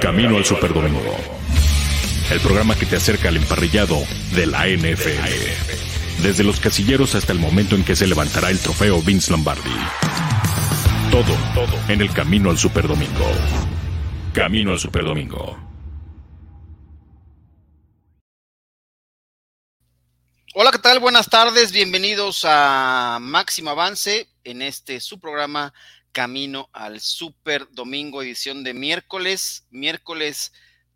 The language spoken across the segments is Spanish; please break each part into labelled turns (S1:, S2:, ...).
S1: Camino al Superdomingo. El programa que te acerca al emparrillado de la NFL. Desde los casilleros hasta el momento en que se levantará el trofeo Vince Lombardi. Todo, todo en el Camino al Superdomingo. Camino al Superdomingo.
S2: Hola, ¿qué tal? Buenas tardes, bienvenidos a Máximo Avance en este su programa Camino al Super Domingo, edición de miércoles, miércoles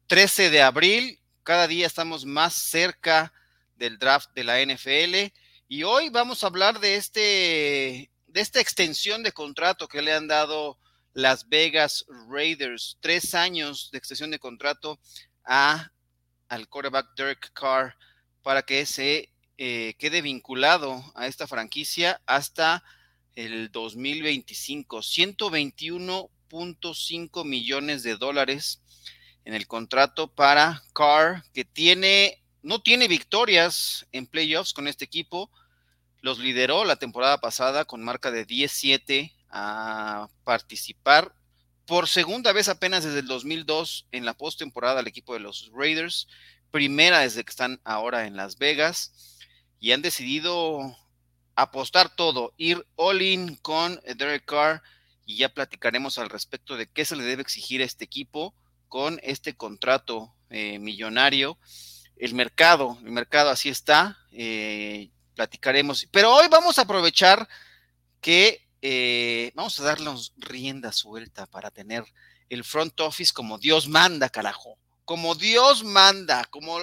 S2: 13 de abril. Cada día estamos más cerca del draft de la NFL y hoy vamos a hablar de este de esta extensión de contrato que le han dado las Vegas Raiders, tres años de extensión de contrato a al quarterback Derek Carr para que se eh, quede vinculado a esta franquicia hasta el 2025. 121.5 millones de dólares en el contrato para Carr, que tiene, no tiene victorias en playoffs con este equipo. Los lideró la temporada pasada con marca de 17 a participar por segunda vez apenas desde el 2002 en la postemporada al equipo de los Raiders, primera desde que están ahora en Las Vegas y han decidido apostar todo, ir all in con Derek Carr y ya platicaremos al respecto de qué se le debe exigir a este equipo con este contrato eh, millonario. El mercado, el mercado así está, eh, platicaremos, pero hoy vamos a aprovechar que eh, vamos a darnos rienda suelta para tener el front office como Dios manda, carajo, como Dios manda, como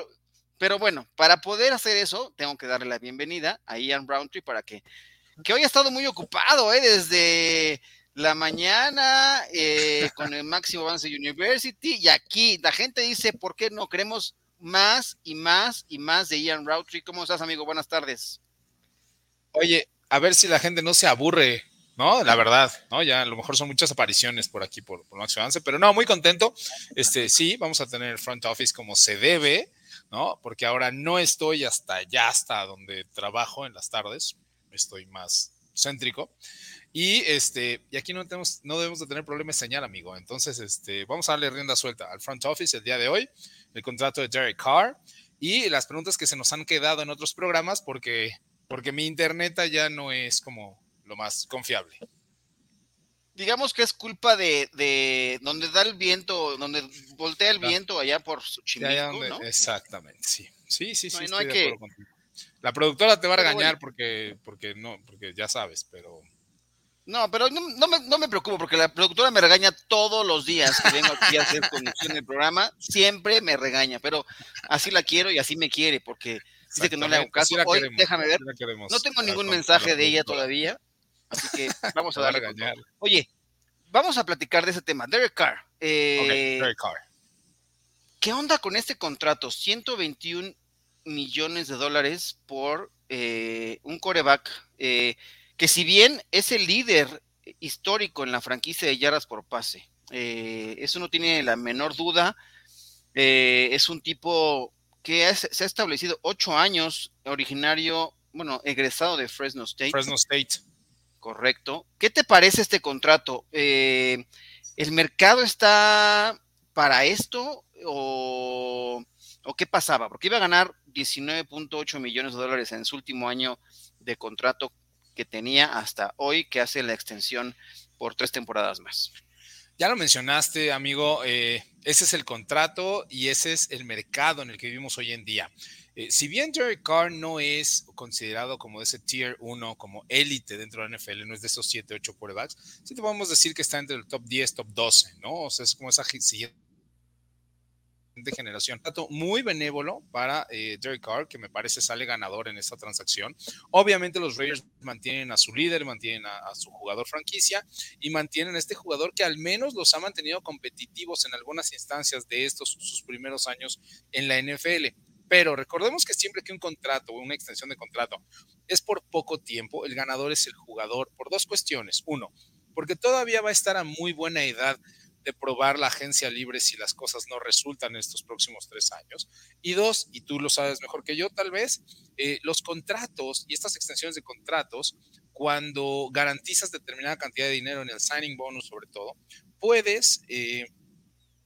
S2: pero bueno, para poder hacer eso, tengo que darle la bienvenida a Ian Browntree para que, que hoy ha estado muy ocupado, ¿eh? desde la mañana eh, con el Máximo Avance University y aquí la gente dice, ¿por qué no queremos más y más y más de Ian Roundtree? ¿Cómo estás, amigo? Buenas tardes.
S3: Oye, a ver si la gente no se aburre, ¿no? La verdad, ¿no? Ya a lo mejor son muchas apariciones por aquí, por, por Máximo Avance, pero no, muy contento. Este, sí, vamos a tener el front office como se debe. ¿No? Porque ahora no estoy hasta allá, hasta donde trabajo en las tardes, estoy más céntrico. Y este, y aquí no tenemos, no debemos de tener problemas de señal, amigo. Entonces, este, vamos a darle rienda suelta al front office el día de hoy, el contrato de Derek Carr y las preguntas que se nos han quedado en otros programas porque, porque mi internet ya no es como lo más confiable
S2: digamos que es culpa de, de, donde da el viento, donde voltea el viento allá por Xochimilco, ¿no?
S3: Exactamente, sí. Sí, sí, sí. No, hay que... La productora te va a regañar porque, porque no, porque ya sabes, pero.
S2: No, pero no, no, me, no, me, preocupo porque la productora me regaña todos los días que vengo aquí a hacer conducción del programa, siempre me regaña, pero así la quiero y así me quiere porque dice que no le hago caso. Hoy, déjame ver, no tengo ningún mensaje de ella todavía, Así que vamos a darle. Oye, vamos a platicar de ese tema. Derek Carr. Eh, Derek Carr. ¿Qué onda con este contrato? 121 millones de dólares por eh, un coreback eh, que si bien es el líder histórico en la franquicia de yardas por pase, eso no tiene la menor duda. es un tipo que se ha establecido ocho años, originario, bueno, egresado de Fresno State.
S3: Fresno State.
S2: Correcto. ¿Qué te parece este contrato? Eh, ¿El mercado está para esto o, qué pasaba? Porque iba a ganar 19.8 millones de dólares en su último año de contrato que tenía hasta hoy, que hace la extensión por tres temporadas más.
S3: Ya lo mencionaste, amigo, eh, ese es el contrato y ese es el mercado en el que vivimos hoy en día. Eh, si bien Jerry Carr no es considerado como ese tier 1, como élite dentro de la NFL, no es de esos 7, 8 quarterbacks, sí te podemos decir que está entre el top 10, top 12, ¿no? O sea, es como esa siguiente generación. Trato muy benévolo para eh, Derek Carr, que me parece sale ganador en esta transacción. Obviamente los Raiders mantienen a su líder, mantienen a, su jugador franquicia y mantienen a este jugador que al menos los ha mantenido competitivos en algunas instancias de estos sus primeros años en la NFL. Pero recordemos que siempre que un contrato o una extensión de contrato es por poco tiempo, el ganador es el jugador por dos cuestiones. Uno, porque todavía va a estar a muy buena edad de probar la agencia libre si las cosas no resultan en estos próximos tres años. Y dos, y tú lo sabes mejor que yo tal vez, eh, los contratos y estas extensiones de contratos, cuando garantizas determinada cantidad de dinero en el signing bonus sobre todo, puedes... Eh,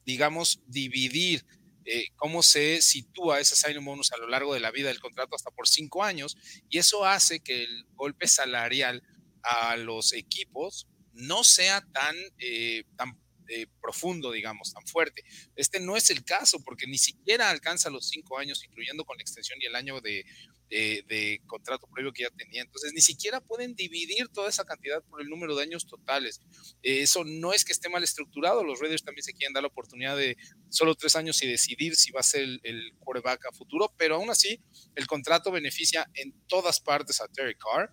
S3: digamos, dividir eh, cómo se sitúa ese signing bonus a lo largo de la vida del contrato hasta por cinco años, y eso hace que el golpe salarial a los equipos no sea tan, eh, tan eh, profundo, digamos, tan fuerte. Este no es el caso porque ni siquiera alcanza los cinco años, incluyendo con la extensión y el año de, de, contrato previo que ya tenía. Entonces, ni siquiera pueden dividir toda esa cantidad por el número de años totales. Eh, eso no es que esté mal estructurado. Los Raiders también se quieren dar la oportunidad de solo tres años y decidir si va a ser el, quarterback a futuro, pero aún así, el contrato beneficia en todas partes a Terry Carr.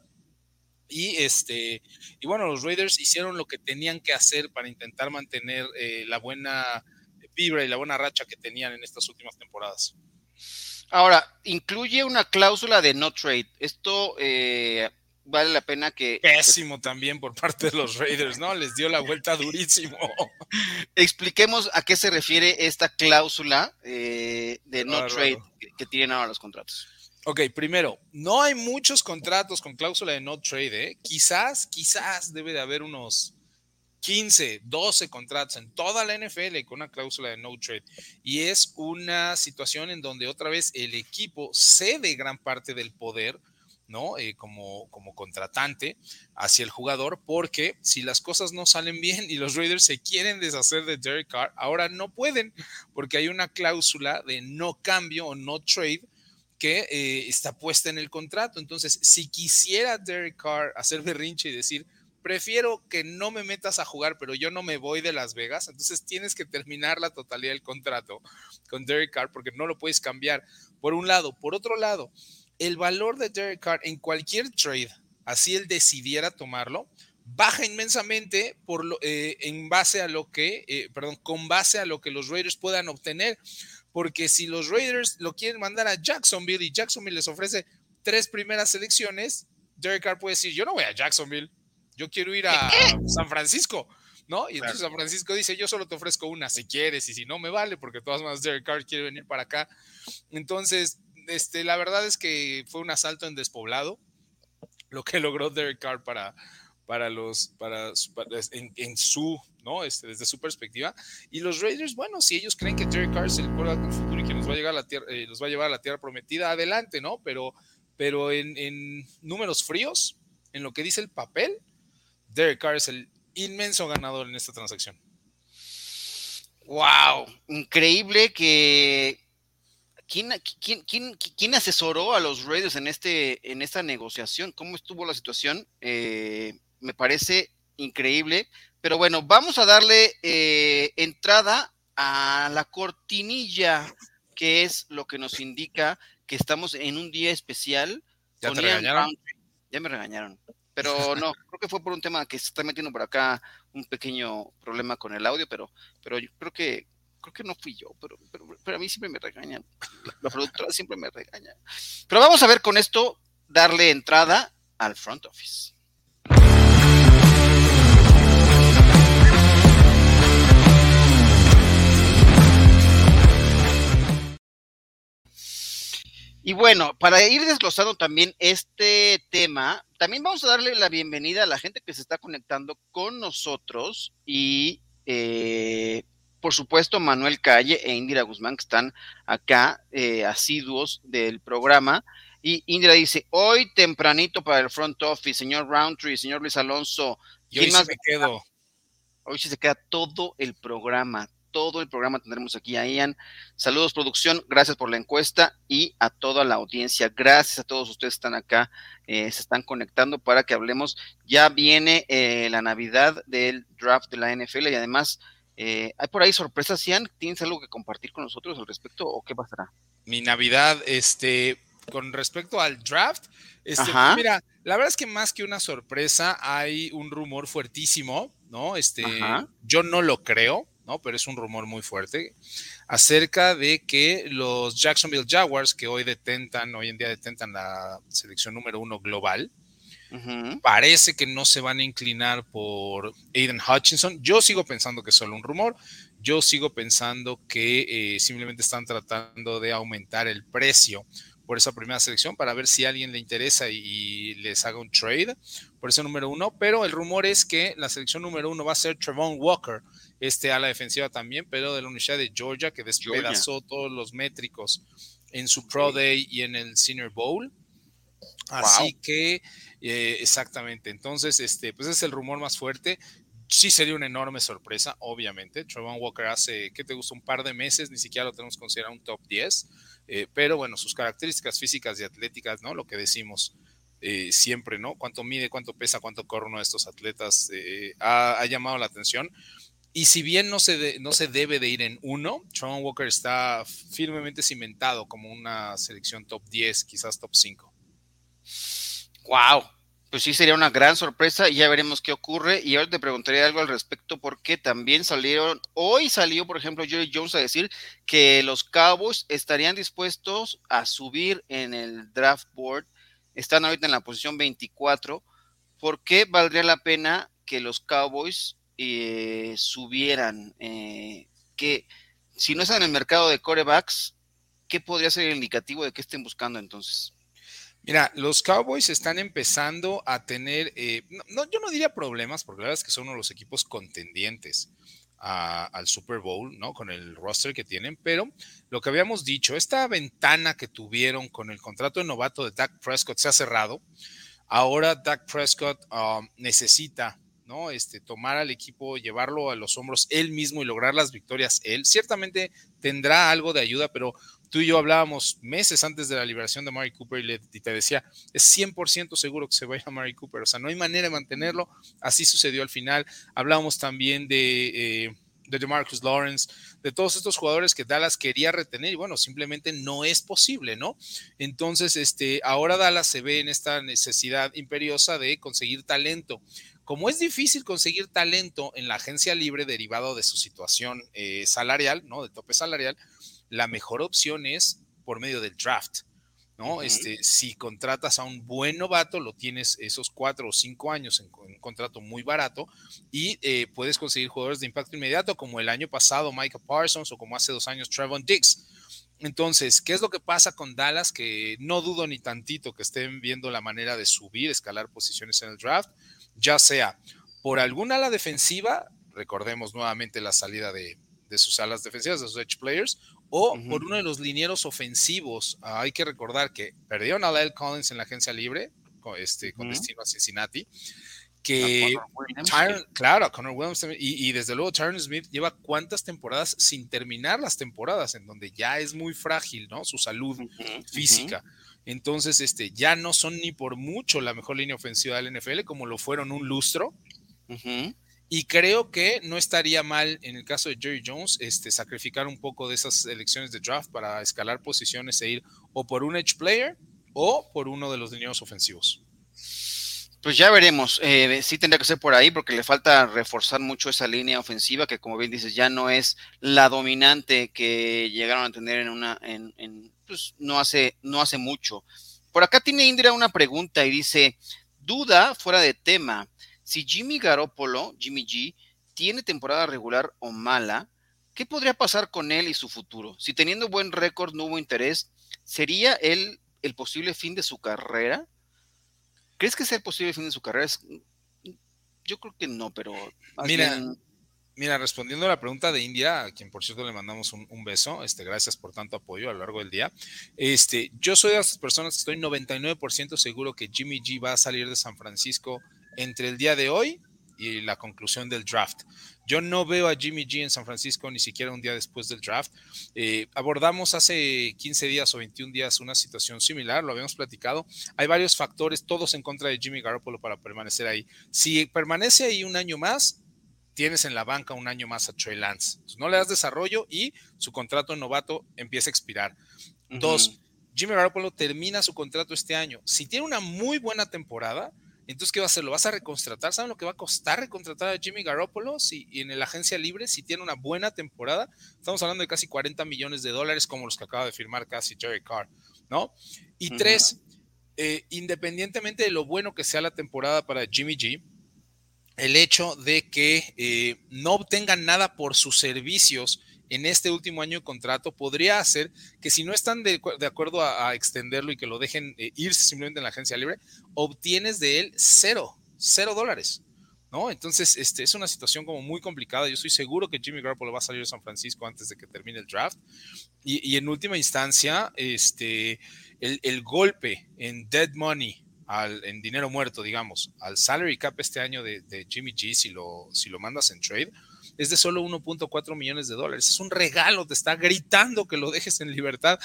S3: Y este, y bueno, los Raiders hicieron lo que tenían que hacer para intentar mantener eh, la buena vibra y la buena racha que tenían en estas últimas temporadas.
S2: Ahora, incluye una cláusula de no trade. Esto eh, vale la pena que.
S3: Pésimo también por parte de los Raiders, ¿no? Les dio la vuelta durísimo.
S2: Expliquemos a qué se refiere esta cláusula eh, de no trade que, tienen ahora los contratos.
S3: Ok, primero, no hay muchos contratos con cláusula de no trade, ¿eh? Quizás, quizás debe de haber unos 15, 12 contratos en toda la NFL con una cláusula de no trade. Y es una situación en donde otra vez el equipo cede gran parte del poder, ¿no? Eh, como, como contratante hacia el jugador, porque si las cosas no salen bien y los Raiders se quieren deshacer de Derek Carr, ahora no pueden, porque hay una cláusula de no cambio o no trade que eh, está puesta en el contrato. Entonces, si quisiera Derek Carr hacer berrinche y decir, prefiero que no me metas a jugar, pero yo no me voy de Las Vegas, entonces tienes que terminar la totalidad del contrato con Derek Carr porque no lo puedes cambiar. Por un lado, por otro lado, el valor de Derek Carr en cualquier trade, así él decidiera tomarlo, baja inmensamente lo, eh, en base a lo que, eh, perdón, con base a lo que los Raiders puedan obtener. Porque si los Raiders lo quieren mandar a Jacksonville y Jacksonville les ofrece tres primeras selecciones, Derek Carr puede decir, yo no voy a Jacksonville, yo quiero ir a San Francisco, ¿no? Y entonces San Francisco dice, yo solo te ofrezco una si quieres y si no me vale, porque todas maneras Derek Carr quiere venir para acá. Entonces, este, la verdad es que fue un asalto en despoblado, lo que logró Derek Carr para, para los, para, en, su, ¿no? Este, desde su perspectiva. Y los Raiders, bueno, si ellos creen que Derek Carr es el quarterback del futuro y que nos va a llegar a la tierra, eh, los va a llevar a la tierra prometida, adelante, ¿no? Pero, pero en, en números fríos, en lo que dice el papel, Derek Carr es el inmenso ganador en esta transacción.
S2: Wow, increíble que ¿Quién, quién, asesoró a los Raiders en, este, en esta negociación? ¿Cómo estuvo la situación? Eh, me parece increíble. Pero bueno, vamos a darle eh, entrada a la cortinilla, que es lo que nos indica que estamos en un día especial.
S3: ¿Ya te regañaron?
S2: Ya me regañaron. Pero no, creo que fue por un tema que se está metiendo por acá un pequeño problema con el audio, pero, pero yo creo que creo que no fui yo, pero, pero, a mí siempre me regañan. La, productora siempre me regaña. Pero vamos a ver con esto, darle entrada al front office. Y bueno, para ir desglosando también este tema, también vamos a darle la bienvenida a la gente que se está conectando con nosotros y eh, por supuesto Manuel Calle e Indira Guzmán que están acá eh, asiduos del programa. Y Indira dice, hoy tempranito para el front office, señor Roundtree, señor Luis Alonso.
S3: Y hoy más me quedo.
S2: Hoy se queda todo el programa, todo el programa tendremos aquí a Ian. Saludos, producción. Gracias por la encuesta y a toda la audiencia. Gracias a todos ustedes que están acá, eh, se están conectando para que hablemos. Ya viene eh, la Navidad del draft de la NFL y además eh, hay por ahí sorpresas. Ian, ¿tienes algo que compartir con nosotros al respecto o qué pasará?
S3: Mi Navidad, este, con respecto al draft, este, mira, la verdad es que más que una sorpresa, hay un rumor fuertísimo, ¿no? Este, yo no lo creo, pero es un rumor muy fuerte, acerca de que los Jacksonville Jaguars, que hoy detentan, hoy en día detentan la selección número uno global, parece que no se van a inclinar por Aiden Hutchinson. Yo sigo pensando que es solo un rumor. Yo sigo pensando que eh, simplemente están tratando de aumentar el precio por esa primera selección para ver si a alguien le interesa y, les haga un trade por ese número uno. Pero el rumor es que la selección número uno va a ser Trevon Walker, este a la defensiva también, pero de la Universidad de Georgia, que despedazó todos los métricos en su Pro Day y en el Senior Bowl. Así que, eh, exactamente. Entonces, este, pues es el rumor más fuerte sí sería una enorme sorpresa, obviamente. Trevon Walker hace, ¿qué te gusta? Un par de meses, ni siquiera lo tenemos considerado un top 10. Eh, pero bueno, sus características físicas y atléticas, ¿no? Lo que decimos eh, siempre, ¿no? Cuánto mide, cuánto pesa, cuánto corre uno de estos atletas, eh, ha, llamado la atención. Y si bien no se, no se debe de ir en uno, Trevon Walker está firmemente cimentado como una selección top 10, quizás top 5.
S2: ¡Wow! Pues sí sería una gran sorpresa y ya veremos qué ocurre. Y ahora te preguntaré algo al respecto porque también salieron, hoy salió, por ejemplo, Jerry Jones a decir que los Cowboys estarían dispuestos a subir en el draft board. Están ahorita en la posición 24. ¿Por qué valdría la pena que los Cowboys eh, subieran? Eh, que si no están en el mercado de corebacks, ¿qué podría ser el indicativo de que estén buscando entonces?
S3: Mira, los Cowboys están empezando a tener, eh, no, yo no diría problemas, porque la verdad es que son uno de los equipos contendientes al Super Bowl, ¿no? Con el roster que tienen, pero lo que habíamos dicho, esta ventana que tuvieron con el contrato de novato de Dak Prescott se ha cerrado. Ahora Dak Prescott um, necesita ¿no? Este, tomar al equipo, llevarlo a los hombros él mismo y lograr las victorias él. Ciertamente tendrá algo de ayuda, pero tú y yo hablábamos meses antes de la liberación de Mary Cooper y, te decía, es 100% seguro que se vaya a Mary Cooper, o sea, no hay manera de mantenerlo, así sucedió al final. Hablábamos también de... Eh, de DeMarcus Lawrence, de todos estos jugadores que Dallas quería retener y bueno, simplemente no es posible, ¿no? Entonces, este, ahora Dallas se ve en esta necesidad imperiosa de conseguir talento. Como es difícil conseguir talento en la agencia libre derivado de su situación eh, salarial, ¿no? De tope salarial, la mejor opción es por medio del draft. ¿no? este, si contratas a un buen novato, lo tienes esos cuatro o cinco años en, un contrato muy barato y eh, puedes conseguir jugadores de impacto inmediato, como el año pasado Micah Parsons o como hace dos años Trevon Diggs. Entonces, ¿qué es lo que pasa con Dallas? Que no dudo ni tantito que estén viendo la manera de subir, escalar posiciones en el draft, ya sea por alguna ala defensiva, recordemos nuevamente la salida de, de sus alas defensivas, de sus edge players, o por uno de los linieros ofensivos. Ah, hay que recordar que perdieron a Lyle Collins en la agencia libre, con, este, con destino a Cincinnati. Que claro, a Connor Williams también, y, desde luego Tyron Smith lleva cuántas temporadas sin terminar las temporadas, en donde ya es muy frágil, ¿no? Su salud física. Entonces, este, ya no son ni por mucho la mejor línea ofensiva del NFL, como lo fueron un lustro. Y creo que no estaría mal en el caso de Jerry Jones este, sacrificar un poco de esas elecciones de draft para escalar posiciones e ir o por un edge player o por uno de los lineos ofensivos.
S2: Pues ya veremos. Eh, sí tendría que ser por ahí porque le falta reforzar mucho esa línea ofensiva que, como bien dices, ya no es la dominante que llegaron a tener en una, en, en pues no hace, no hace mucho. Por acá tiene Indira una pregunta y dice, duda fuera de tema. Si Jimmy Garoppolo, Jimmy G, tiene temporada regular o mala, ¿qué podría pasar con él y su futuro? Si teniendo buen récord no hubo interés, ¿sería él el posible fin de su carrera? ¿Crees que sea el posible fin de su carrera? Yo creo que no, pero...
S3: Mira, mira, respondiendo a la pregunta de India, a quien por cierto le mandamos un, beso, este, gracias por tanto apoyo a lo largo del día. Este, yo soy de las personas que estoy 99% seguro que Jimmy G va a salir de San Francisco entre el día de hoy y la conclusión del draft. Yo no veo a Jimmy G en San Francisco ni siquiera un día después del draft. Eh, abordamos hace 15 días o 21 días una situación similar, lo habíamos platicado. Hay varios factores, todos en contra de Jimmy Garoppolo para permanecer ahí. Si permanece ahí un año más, tienes en la banca un año más a Trey Lance. no le das desarrollo y su contrato novato empieza a expirar. Dos, Jimmy Garoppolo termina su contrato este año. Si tiene una muy buena temporada, entonces, ¿qué va a hacer? ¿Lo vas a recontratar? ¿Saben lo que va a costar recontratar a Jimmy Garoppolo? Si, y en la agencia libre, si tiene una buena temporada, estamos hablando de casi 40 millones de dólares, como los que acaba de firmar casi Jerry Carr, ¿no? Y tres, eh, independientemente de lo bueno que sea la temporada para Jimmy G, el hecho de que eh, no obtengan nada por sus servicios en este último año de contrato podría hacer que si no están de, acuerdo a, extenderlo y que lo dejen eh, irse simplemente en la agencia libre, obtienes de él cero, cero dólares. ¿no? Entonces, este, es una situación como muy complicada. Yo estoy seguro que Jimmy Garoppolo va a salir de San Francisco antes de que termine el draft. Y, en última instancia, este, el, golpe en dead money, al, en dinero muerto, digamos, al salary cap este año de, Jimmy G, si lo, si lo mandas en trade, es de solo 1.4 millones de dólares. Es un regalo, te está gritando que lo dejes en libertad.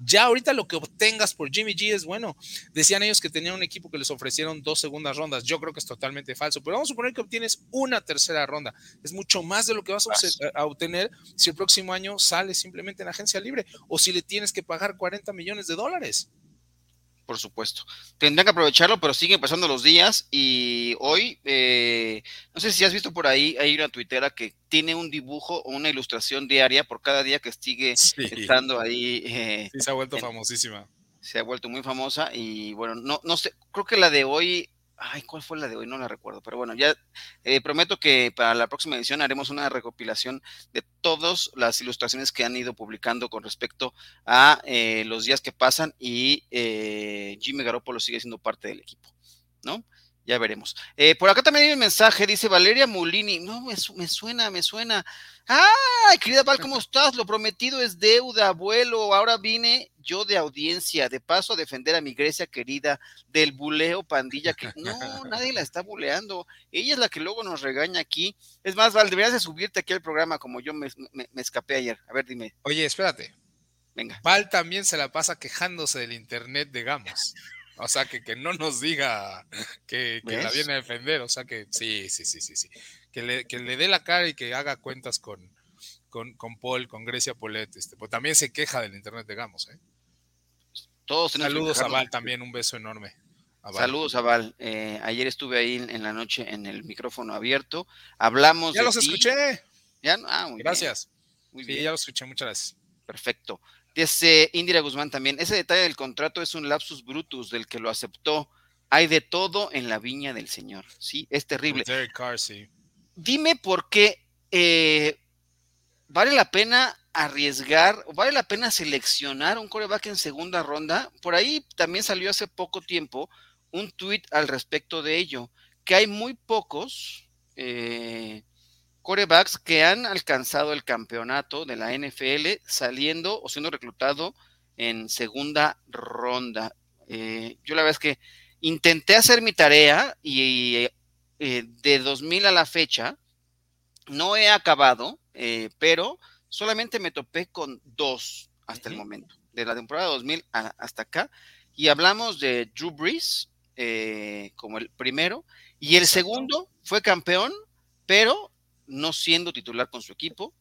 S3: Ya ahorita lo que obtengas por Jimmy G es bueno. Decían ellos que tenían un equipo que les ofrecieron dos segundas rondas. Yo creo que es totalmente falso, pero vamos a suponer que obtienes una tercera ronda. Es mucho más de lo que vas a obtener si el próximo año sales simplemente en agencia libre o si le tienes que pagar 40 millones de dólares
S2: por supuesto. Tendrán que aprovecharlo, pero siguen pasando los días y hoy, eh, no sé si has visto por ahí, hay una tuitera que tiene un dibujo o una ilustración diaria por cada día que sigue estando ahí.
S3: Eh, sí, se ha vuelto famosísima.
S2: Se ha vuelto muy famosa y bueno, no, no sé, creo que la de hoy Ay, ¿cuál fue la de hoy? No la recuerdo, pero bueno, ya eh, prometo que para la próxima edición haremos una recopilación de todas las ilustraciones que han ido publicando con respecto a eh, los días que pasan y eh, Jimmy Garoppolo sigue siendo parte del equipo, ¿no? Ya veremos. por acá también hay un mensaje, dice Valeria Mulini. No, me, me suena, me suena. ¡Ay, querida Val, ¿cómo estás? Lo prometido es deuda, abuelo. Ahora vine yo de audiencia, de paso a defender a mi Grecia querida del buleo pandilla, que no, nadie la está buleando. Ella es la que luego nos regaña aquí. Es más, Val, deberías de subirte aquí al programa como yo me, escapé ayer. A ver, dime.
S3: Oye, espérate. Venga. Val también se la pasa quejándose del internet de Gamos. O sea, que, que no nos diga que, la viene a defender. O sea, que sí, sí, sí, sí, sí que le, dé la cara y que haga cuentas con, con, Paul, con Grecia Polet. Este, pues también se queja del internet de Gamos. ¿eh?
S2: Todos
S3: Saludos a Val también, un beso enorme.
S2: Saludos a Val. Eh, ayer estuve ahí en, la noche en el micrófono abierto. Hablamos.
S3: Ya los escuché.
S2: ¿Ya? Ah,
S3: gracias. Muy bien. ya los escuché, muchas gracias.
S2: Perfecto. Dice Indira Guzmán también, ese detalle del contrato es un lapsus brutus del que lo aceptó. Hay de todo en la viña del Señor. Sí, es terrible.
S3: Derek Carr, sí
S2: dime por qué eh, vale la pena arriesgar, vale la pena seleccionar un coreback en segunda ronda. Por ahí también salió hace poco tiempo un tweet al respecto de ello, que hay muy pocos eh, corebacks que han alcanzado el campeonato de la NFL saliendo o siendo reclutado en segunda ronda. Eh, yo la verdad es que intenté hacer mi tarea y eh, de 2000 a la fecha, no he acabado, eh, pero solamente me topé con dos hasta el momento, de la temporada 2000 hasta acá, y hablamos de Drew Brees eh, como el primero, y el segundo fue campeón, pero no siendo titular con su equipo,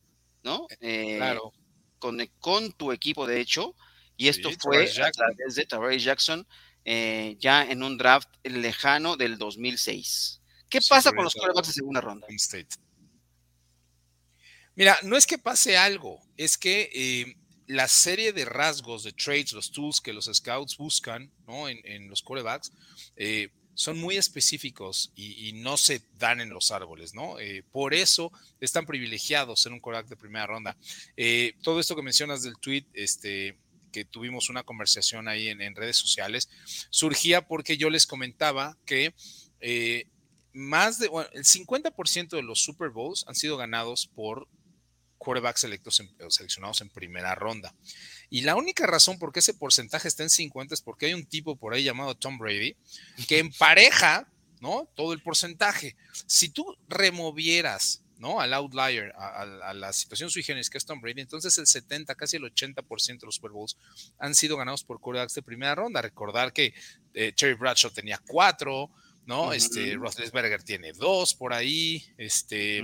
S2: ¿no?
S3: claro.
S2: Con, con, tu equipo, de hecho, y esto fue a través de Tavares Jackson, ya en un draft lejano del 2006. ¿Qué pasa con los quarterbacks de segunda ronda?
S3: Mira, no es que pase algo, es que eh, la serie de rasgos, de traits, los tools que los scouts buscan ¿no? en, los quarterbacks eh, son muy específicos y, no se dan en los árboles, ¿no? Eh, por eso están privilegiados ser un quarterback de primera ronda. todo esto que mencionas del tweet, este, que tuvimos una conversación ahí en, en redes sociales, surgía porque yo les comentaba que más de, el 50% de los Super Bowls han sido ganados por quarterbacks electos seleccionados en primera ronda. Y la única razón por qué ese porcentaje está en 50 es porque hay un tipo por ahí llamado Tom Brady que empareja, ¿no? Todo el porcentaje. Si tú removieras, ¿no? Al outlier, a, la situación sui generis que es Tom Brady, entonces el 70, casi el 80% de los Super Bowls han sido ganados por quarterbacks de primera ronda. Recordar que eh, Cherry Bradshaw tenía cuatro, ¿no? Este, Roethlisberger tiene dos por ahí, este,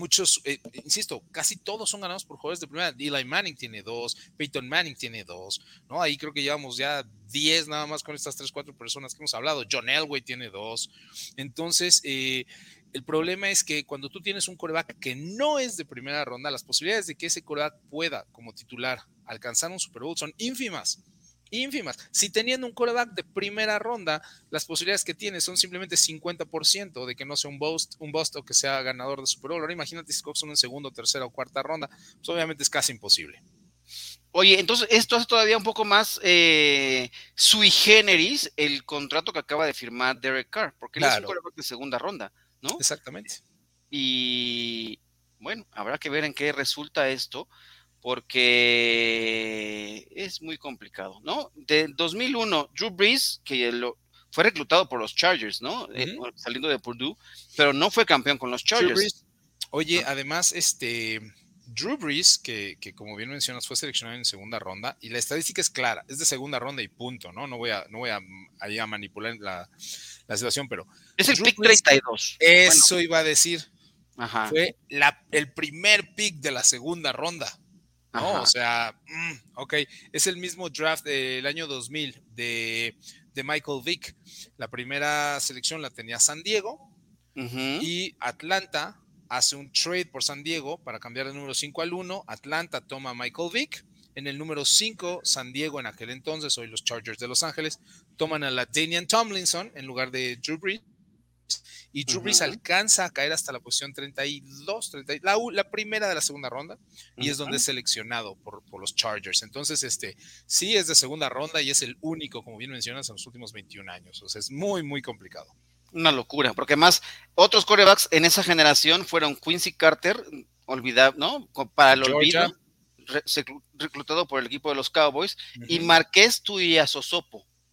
S3: muchos, eh, insisto, casi todos son ganados por jugadores de primera. Eli Manning tiene dos, Peyton Manning tiene dos, ¿no? Ahí creo que llevamos ya diez nada más con estas tres, cuatro personas que hemos hablado. John Elway tiene dos. Entonces, eh, el problema es que cuando tú tienes un coreback que no es de primera ronda, las posibilidades de que ese coreback pueda, como titular, alcanzar un Super Bowl son ínfimas. Ínfimas. Si teniendo un coreback de primera ronda, las posibilidades que tiene son simplemente 50% de que no sea un bust, un bust o que sea ganador de Super Bowl. Ahora imagínate si son en segundo, tercera o cuarta ronda, pues obviamente es casi imposible.
S2: Oye, entonces esto hace todavía un poco más eh, sui generis el contrato que acaba de firmar Derek Carr, porque él es un coreback de segunda ronda, ¿no?
S3: Exactamente.
S2: Y bueno, habrá que ver en qué resulta esto porque es muy complicado, ¿no? De 2001, Drew Brees, que lo, fue reclutado por los Chargers, ¿no? Eh, saliendo de Purdue, pero no fue campeón con los Chargers.
S3: Oye, además, este, Drew Brees, que, como bien mencionas, fue seleccionado en segunda ronda, y la estadística es clara, es de segunda ronda y punto, ¿no? No voy a, no voy a, a manipular la, situación, pero...
S2: Es el pick 32.
S3: Eso iba a decir. Fue la, el primer pick de la segunda ronda. ¿No? O sea, mm, ok, es el mismo draft del año 2000 de, Michael Vick. La primera selección la tenía San Diego y Atlanta hace un trade por San Diego para cambiar el número 5 al 1. Atlanta toma a Michael Vick. En el número 5, San Diego en aquel entonces, hoy los Chargers de Los Ángeles, toman a la Danian Tomlinson en lugar de Drew Brees y Drew alcanza a caer hasta la posición 32, 30, la, la primera de la segunda ronda, y es donde es seleccionado por, por, los Chargers. Entonces, este, sí es de segunda ronda y es el único, como bien mencionas, en los últimos 21 años. O sea, es muy, muy complicado.
S2: Una locura, porque más otros corebacks en esa generación fueron Quincy Carter, olvidado, ¿no? Para el olvido, reclutado por el equipo de los Cowboys, y Marqués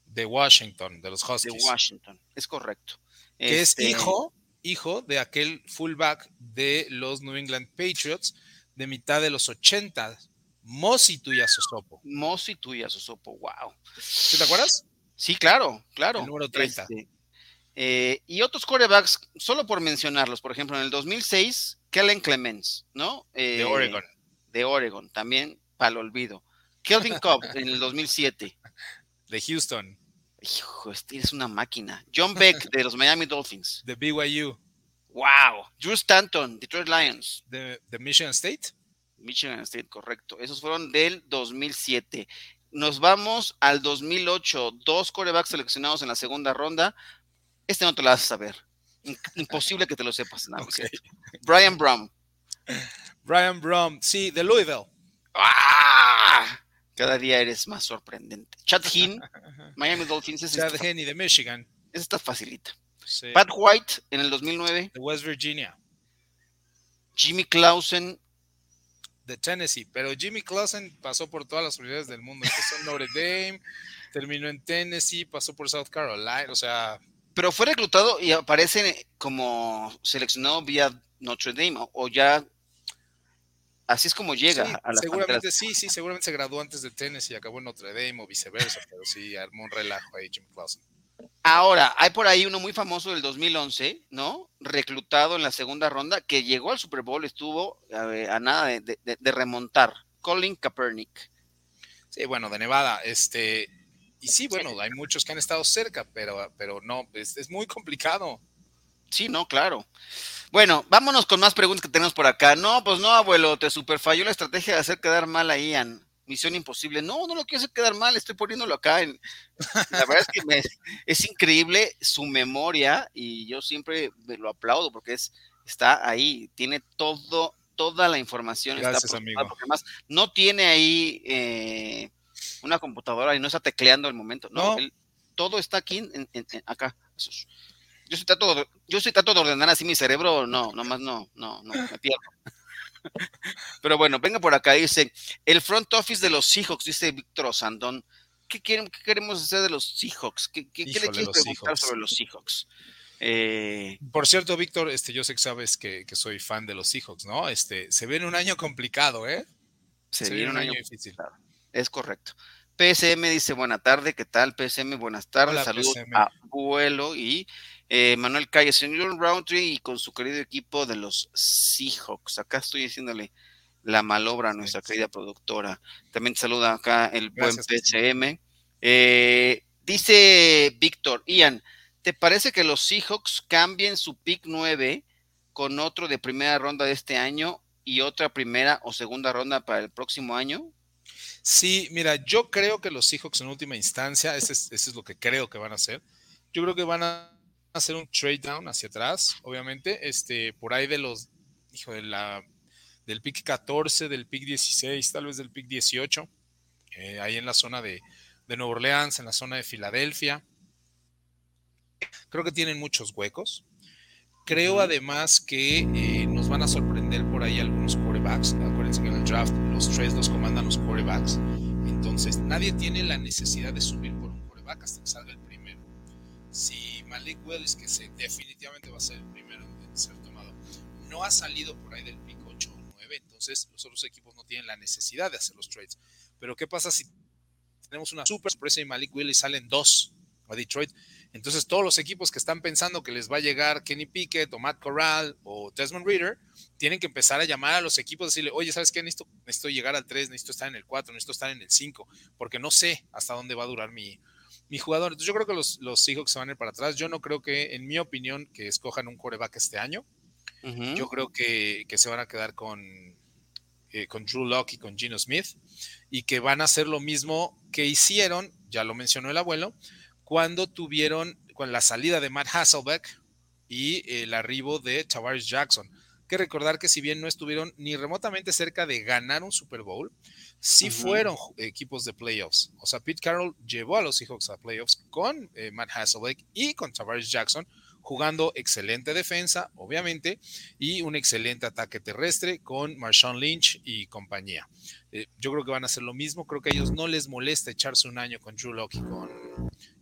S3: De Washington, de los Huskies.
S2: De Washington, es correcto
S3: que es este, hijo, hijo de aquel fullback de los New England Patriots de mitad de los 80, Mosi Tuya Sosopo.
S2: Mosi Tuya Sosopo, wow.
S3: te acuerdas?
S2: Sí, claro, claro.
S3: El número 30. Este,
S2: eh, y otros corebacks, solo por mencionarlos, por ejemplo, en el 2006, Kellen Clemens, ¿no?
S3: de eh, Oregon.
S2: De Oregon, también para el olvido. Kelvin Cobb en el 2007.
S3: De Houston.
S2: Hijo, este es una máquina. John Beck de los Miami Dolphins.
S3: De BYU.
S2: Wow. Drew Stanton, Detroit Lions.
S3: De, Michigan State.
S2: Michigan State, correcto. Esos fueron del 2007. Nos vamos al 2008. Dos corebacks seleccionados en la segunda ronda. Este no te lo vas a saber. Imposible que te lo sepas. Brian Brown.
S3: Brian Brown, sí, de Louisville.
S2: ¡Ah! Cada día eres más sorprendente. Chad Hinn, Miami Dolphins.
S3: Chad Hinn de Michigan.
S2: Esa está facilita. Pat White en el 2009.
S3: De West Virginia.
S2: Jimmy Clausen.
S3: De Tennessee. Pero Jimmy Clausen pasó por todas las unidades del mundo. Empezó en Notre Dame, terminó en Tennessee, pasó por South Carolina. O sea.
S2: Pero fue reclutado y aparece como seleccionado vía Notre Dame o ya así es como llega a la
S3: Seguramente sí, sí, seguramente se graduó antes de tenis y acabó en Notre Dame o viceversa, pero sí armó un relajo ahí Jim Clausen.
S2: Ahora, hay por ahí uno muy famoso del 2011, ¿no? Reclutado en la segunda ronda, que llegó al Super Bowl, estuvo a, nada de, remontar. Colin Kaepernick.
S3: Sí, bueno, de Nevada, este, y sí, bueno, hay muchos que han estado cerca, pero, pero no, es, es muy complicado.
S2: Sí, no, claro. Bueno, vámonos con más preguntas que tenemos por acá. No, pues no, abuelo, te super falló la estrategia de hacer quedar mal a Ian. Misión imposible. No, no lo quiero hacer quedar mal, estoy poniéndolo acá. En... La verdad es que es increíble su memoria y yo siempre lo aplaudo porque es, está ahí, tiene todo, toda la información.
S3: Gracias, amigo.
S2: además no tiene ahí eh, una computadora y no está tecleando el momento. No, todo está aquí, en, acá. Yo estoy trato de, yo trato de ordenar así mi cerebro, no, nomás no, no, no, me pierdo. Pero bueno, venga por acá, dice, el front office de los Seahawks, dice Víctor Osandón. ¿Qué, quieren, ¿Qué queremos hacer de los Seahawks? ¿Qué, qué, le quieres preguntar sobre los Seahawks?
S3: Eh, por cierto, Víctor, este, yo sé que sabes que, soy fan de los Seahawks, ¿no? Este, se viene un año complicado, ¿eh?
S2: Se, viene un año, difícil. Es correcto. PSM dice, buena tarde, ¿qué tal? PSM, buenas tardes, saludos a Vuelo y eh, Manuel Calle, señor Roundtree y con su querido equipo de los Seahawks. Acá estoy haciéndole la malobra a nuestra querida productora. También te saluda acá el buen PCM. Eh, dice Víctor, Ian, ¿te parece que los Seahawks cambien su pick 9 con otro de primera ronda de este año y otra primera o segunda ronda para el próximo año?
S3: Sí, mira, yo creo que los Seahawks en última instancia, ese es, es lo que creo que van a hacer. Yo creo que van a hacer un trade down hacia atrás, obviamente, este, por ahí de los, hijo de la, del pick 14, del pick 16, tal vez del pick 18, eh, ahí en la zona de, de Nueva Orleans, en la zona de Filadelfia. Creo que tienen muchos huecos. Creo además que eh, nos van a sorprender por ahí algunos quarterbacks. Acuérdense que en el draft los tres los comandan los quarterbacks. Entonces nadie tiene la necesidad de subir por un quarterback hasta que salga el primero. Si Malik Willis, que se, definitivamente va a ser el primero en ser tomado, no ha salido por ahí del pick 8 o 9, entonces los otros equipos no tienen la necesidad de hacer los trades. Pero ¿qué pasa si tenemos una super sorpresa y Malik Willis salen dos a Detroit? Entonces, todos los equipos que están pensando que les va a llegar Kenny Pickett o Matt Corral o Desmond Reader, tienen que empezar a llamar a los equipos y decirle, oye, ¿sabes qué? Necesito, necesito llegar al 3, necesito estar en el 4, necesito estar en el 5, porque no sé hasta dónde va a durar mi, mi jugador. Entonces, yo creo que los, los Seahawks se van a ir para atrás. Yo no creo que, en mi opinión, que escojan un coreback este año. Yo creo que, que, se van a quedar con, eh, con Drew Locke y con Gino Smith y que van a hacer lo mismo que hicieron, ya lo mencionó el abuelo, cuando tuvieron con la salida de Matt Hasselbeck y el arribo de Tavares Jackson. Que recordar que si bien no estuvieron ni remotamente cerca de ganar un Super Bowl, sí fueron equipos de playoffs. O sea, Pete Carroll llevó a los Seahawks a playoffs con eh, Matt Hasselbeck y con Tavares Jackson, jugando excelente defensa, obviamente, y un excelente ataque terrestre con Marshawn Lynch y compañía. Eh, yo creo que van a hacer lo mismo. Creo que a ellos no les molesta echarse un año con Drew Locke y con,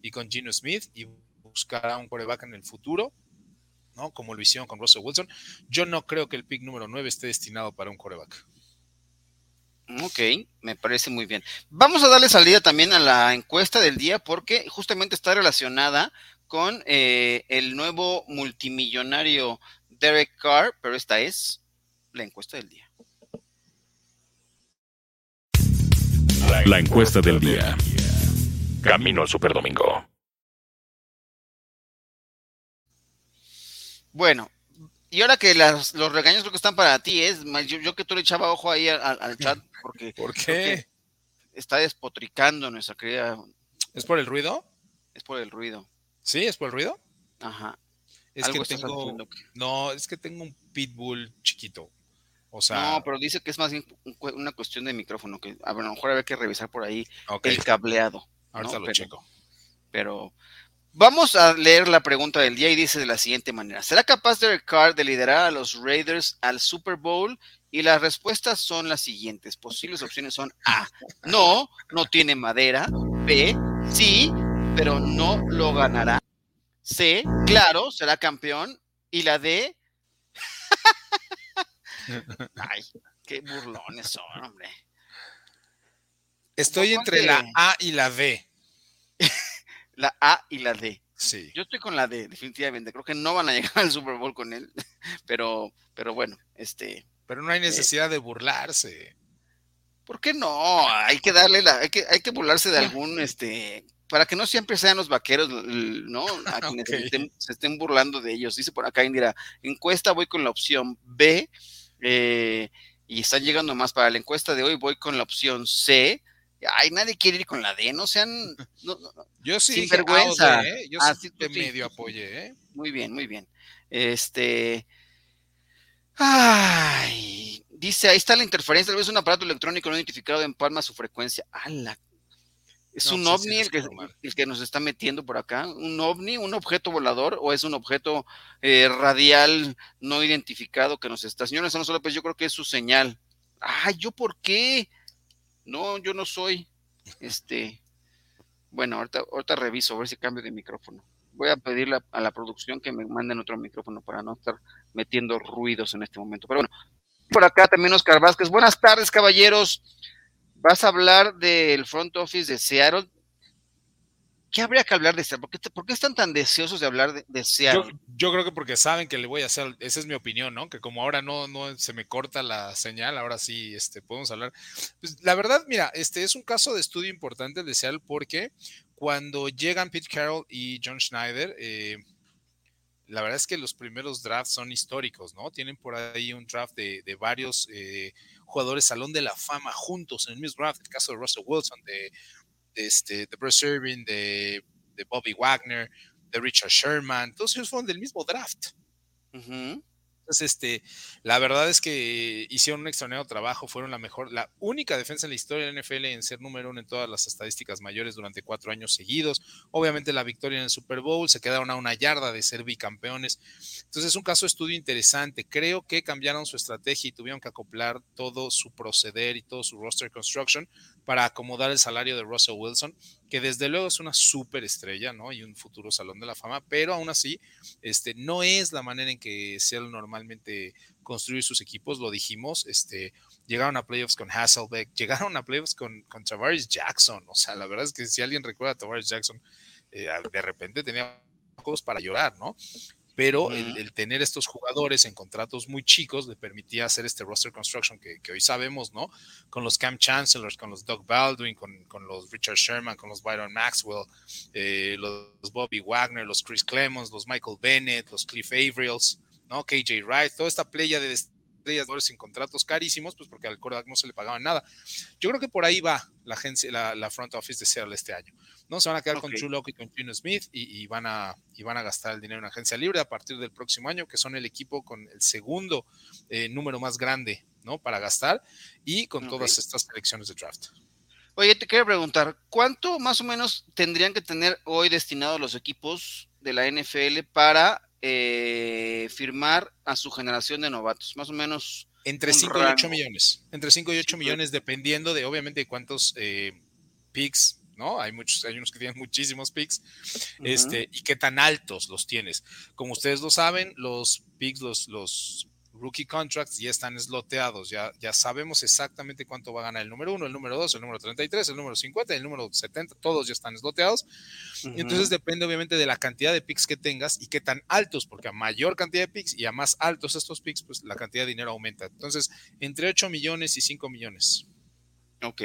S3: y con Gino Smith y buscar a un coreback en el futuro, ¿no? Como lo hicieron con Russell Wilson. Yo no creo que el pick número 9 esté destinado para un coreback.
S2: Ok, me parece muy bien. Vamos a darle salida también a la encuesta del día porque justamente está relacionada con eh, el nuevo multimillonario Derek Carr, pero esta es la encuesta del día.
S1: La encuesta del día. Camino al Superdomingo.
S2: Bueno, y ahora que las, los regaños creo que están para ti, es yo, que tú le echaba ojo ahí al, chat porque
S3: ¿Por qué?
S2: está despotricando nuestra querida.
S3: ¿Es por el ruido?
S2: Es por el ruido.
S3: ¿Sí? ¿Es por el ruido?
S2: Ajá.
S3: Es que tengo, no, es que tengo un pitbull chiquito. O sea,
S2: no, pero dice que es más bien una cuestión de micrófono, que a lo mejor habría que revisar por ahí el cableado.
S3: Ahorita lo checo.
S2: Pero vamos a leer la pregunta del día y dice de la siguiente manera: ¿Será capaz Derek Carr de liderar a los Raiders al Super Bowl? Y las respuestas son las siguientes. Posibles opciones son A, no, no tiene madera. B, sí, pero no lo ganará. C, claro, será campeón. Y la D, ay, qué burlones son, hombre.
S3: Estoy entre la A y la D.
S2: la A y la D.
S3: Sí.
S2: Yo estoy con la D, definitivamente. Creo que no van a llegar al Super Bowl con él. Pero, pero bueno, este.
S3: Pero no hay necesidad de burlarse.
S2: ¿Por qué no? Hay que darle la, hay que, hay que burlarse de algún, este, para que no siempre sean los vaqueros, ¿no? A quienes se, estén, burlando de ellos. Dice por acá Indira, encuesta voy con la opción B, eh, y están llegando más para la encuesta de hoy, voy con la opción C. Ay, nadie quiere ir con la D, no sean.
S3: yo sí,
S2: sin vergüenza.
S3: ¿eh? Yo sí de medio apoyé, ¿eh?
S2: Muy bien, muy bien. Este. Ay, dice, ahí está la interferencia, tal vez un aparato electrónico no identificado en palma su frecuencia. ¡Hala! ¿Es un ovni el, que, el, que, nos está metiendo por acá? ¿Un ovni, un objeto volador o es un objeto eh, radial no identificado que nos está? Señor solo pues yo creo que es su señal. ¡Ay, ¿yo por qué? No, yo no soy. Este, bueno, ahorita, ahorita reviso a ver si cambio de micrófono. Voy a pedirle a, la producción que me manden otro micrófono para no estar metiendo ruidos en este momento. Pero bueno, por acá también Oscar Vázquez. Buenas tardes, caballeros. Vas a hablar del front office de Seattle. ¿Qué habría que hablar de Seattle? ¿Por qué, están tan deseosos de hablar de, Seattle?
S3: Yo, creo que porque saben que le voy a hacer, esa es mi opinión, ¿no? Que como ahora no, no se me corta la señal, ahora sí este, podemos hablar. Pues, la verdad, mira, este es un caso de estudio importante de Seattle porque cuando llegan Pete Carroll y John Schneider, eh, la verdad es que los primeros drafts son históricos, ¿no? Tienen por ahí un draft de, varios eh, jugadores Salón de la Fama juntos en el mismo draft, el caso de Russell Wilson, de, este, de Bruce Irving, de, Bobby Wagner, de Richard Sherman, todos ellos fueron del mismo draft. Entonces, este, la verdad es que hicieron un extraordinario trabajo, fueron la mejor, la única defensa en la historia de la NFL en ser número uno en todas las estadísticas mayores durante cuatro años seguidos. Obviamente la victoria en el Super Bowl, se quedaron a una yarda de ser bicampeones. Entonces es un caso de estudio interesante. Creo que cambiaron su estrategia y tuvieron que acoplar todo su proceder y todo su roster construction para acomodar el salario de Russell Wilson, que desde luego es una súper estrella, ¿no? Y un futuro salón de la fama, pero aún así, este, no es la manera en que Seattle normalmente construye sus equipos, lo dijimos, este, llegaron a playoffs con Hasselbeck, llegaron a playoffs con, con Tavares Jackson, o sea, la verdad es que si alguien recuerda a Tavares Jackson, eh, de repente tenía juegos para llorar, ¿no? Pero el, tener estos jugadores en contratos muy chicos le permitía hacer este roster construction que, hoy sabemos, ¿no? Con los Cam Chancellors, con los Doug Baldwin, con, los Richard Sherman, con los Byron Maxwell, eh, los, Bobby Wagner, los Chris Clemons, los Michael Bennett, los Cliff Avrils, ¿no? KJ Wright, toda esta playa de estrellas sin contratos carísimos, pues porque al quarterback no se le pagaban nada. Yo creo que por ahí va la agencia, la, front office de Seattle este año. ¿no? Se van a quedar con True y con Gino Smith y, van a, y van a gastar el dinero en agencia libre a partir del próximo año, que son el equipo con el segundo eh, número más grande, ¿no? Para gastar y con todas estas selecciones de draft.
S2: Oye, te quiero preguntar, ¿cuánto más o menos tendrían que tener hoy destinados los equipos de la NFL para eh, firmar a su generación de novatos? Más o menos.
S3: Entre 5 y 8 millones. Entre 5 y 8 millones, dependiendo de, obviamente, de cuántos eh, picks, ¿no? Hay muchos, hay unos que tienen muchísimos picks, este, y qué tan altos los tienes. Como ustedes lo saben, los picks, los, los rookie contracts ya están esloteados, ya, ya sabemos exactamente cuánto va a ganar el número 1, el número 2, el número 33, el número 50, el número 70, todos ya están esloteados. Y entonces depende obviamente de la cantidad de picks que tengas y qué tan altos, porque a mayor cantidad de picks y a más altos estos picks, pues la cantidad de dinero aumenta. Entonces, entre 8 millones y 5 millones.
S2: Ok.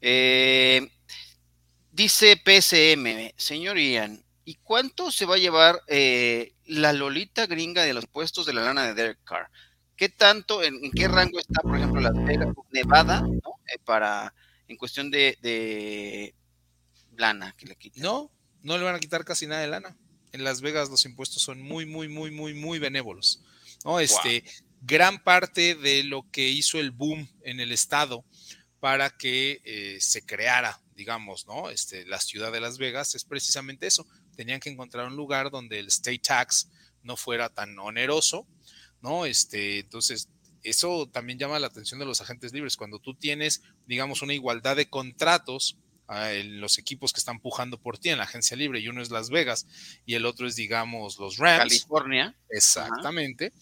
S2: Eh, dice PSM, señor Ian, ¿y cuánto se va a llevar eh, la Lolita gringa de los puestos de la lana de Derek Carr? ¿Qué tanto, en, qué rango está, por ejemplo, Las Vegas, Nevada, eh, para, en cuestión de, lana que le quitan?
S3: No, no le van a quitar casi nada de lana. En Las Vegas los impuestos son muy, muy, muy, muy, muy benévolos. ¿no? Este, Gran parte de lo que hizo el boom en el estado para que eh, se creara, digamos, ¿no? Este, la ciudad de Las Vegas es precisamente eso. Tenían que encontrar un lugar donde el state tax no fuera tan oneroso ¿no? Este, entonces, eso también llama la atención de los agentes libres. Cuando tú tienes, digamos, una igualdad de contratos ah, en los equipos que están pujando por ti en la agencia libre, y uno es Las Vegas y el otro es, digamos, los Rams.
S2: California.
S3: Exactamente.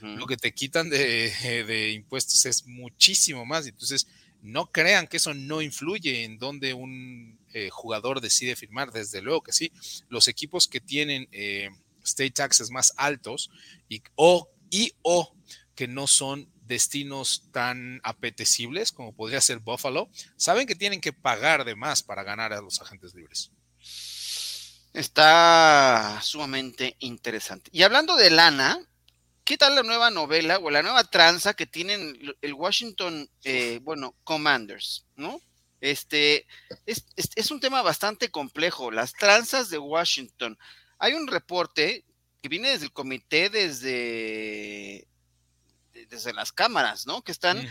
S3: Lo que te quitan de, de, impuestos es muchísimo más. Entonces, no crean que eso no influye en donde un eh, jugador decide firmar. Desde luego que sí. Los equipos que tienen eh, state taxes más altos y, o y o que no son destinos tan apetecibles como podría ser Buffalo, saben que tienen que pagar de más para ganar a los agentes libres.
S2: Está sumamente interesante. Y hablando de lana, ¿qué tal la nueva novela o la nueva tranza que tienen el Washington, eh, bueno, Commanders, ¿no? Este es, un tema bastante complejo, las tranzas de Washington. Hay un reporte viene desde el comité, desde, desde las cámaras, ¿no? Que están,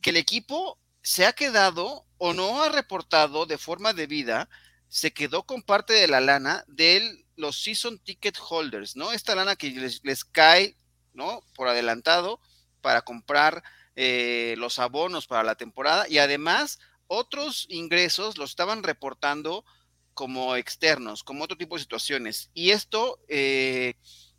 S2: que el equipo se ha quedado o no ha reportado de forma debida, se quedó con parte de la lana de los season ticket holders, ¿no? Esta lana que les, cae, ¿no? Por adelantado para comprar eh, los abonos para la temporada y además otros ingresos los estaban reportando como externos, como otro tipo de situaciones. Y esto eh,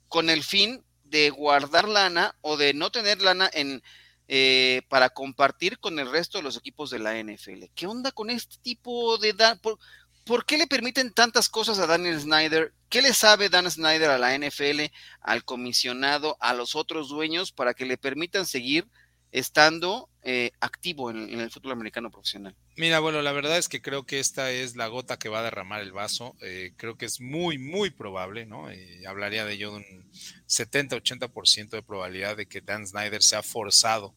S2: con el fin de guardar lana o de no tener lana en, eh, para compartir con el resto de los equipos de la NFL. ¿Qué onda con este tipo de... ¿Por, ¿Por qué le permiten tantas cosas a Daniel Snyder? ¿Qué le sabe Dan Snyder a la NFL, al comisionado, a los otros dueños para que le permitan seguir estando eh, activo en, el fútbol americano profesional.
S3: Mira, bueno, la verdad es que creo que esta es la gota que va a derramar el vaso. Eh, creo que es muy, muy probable, ¿no? hablaría de ello de un 70-80% de probabilidad de que Dan Snyder sea forzado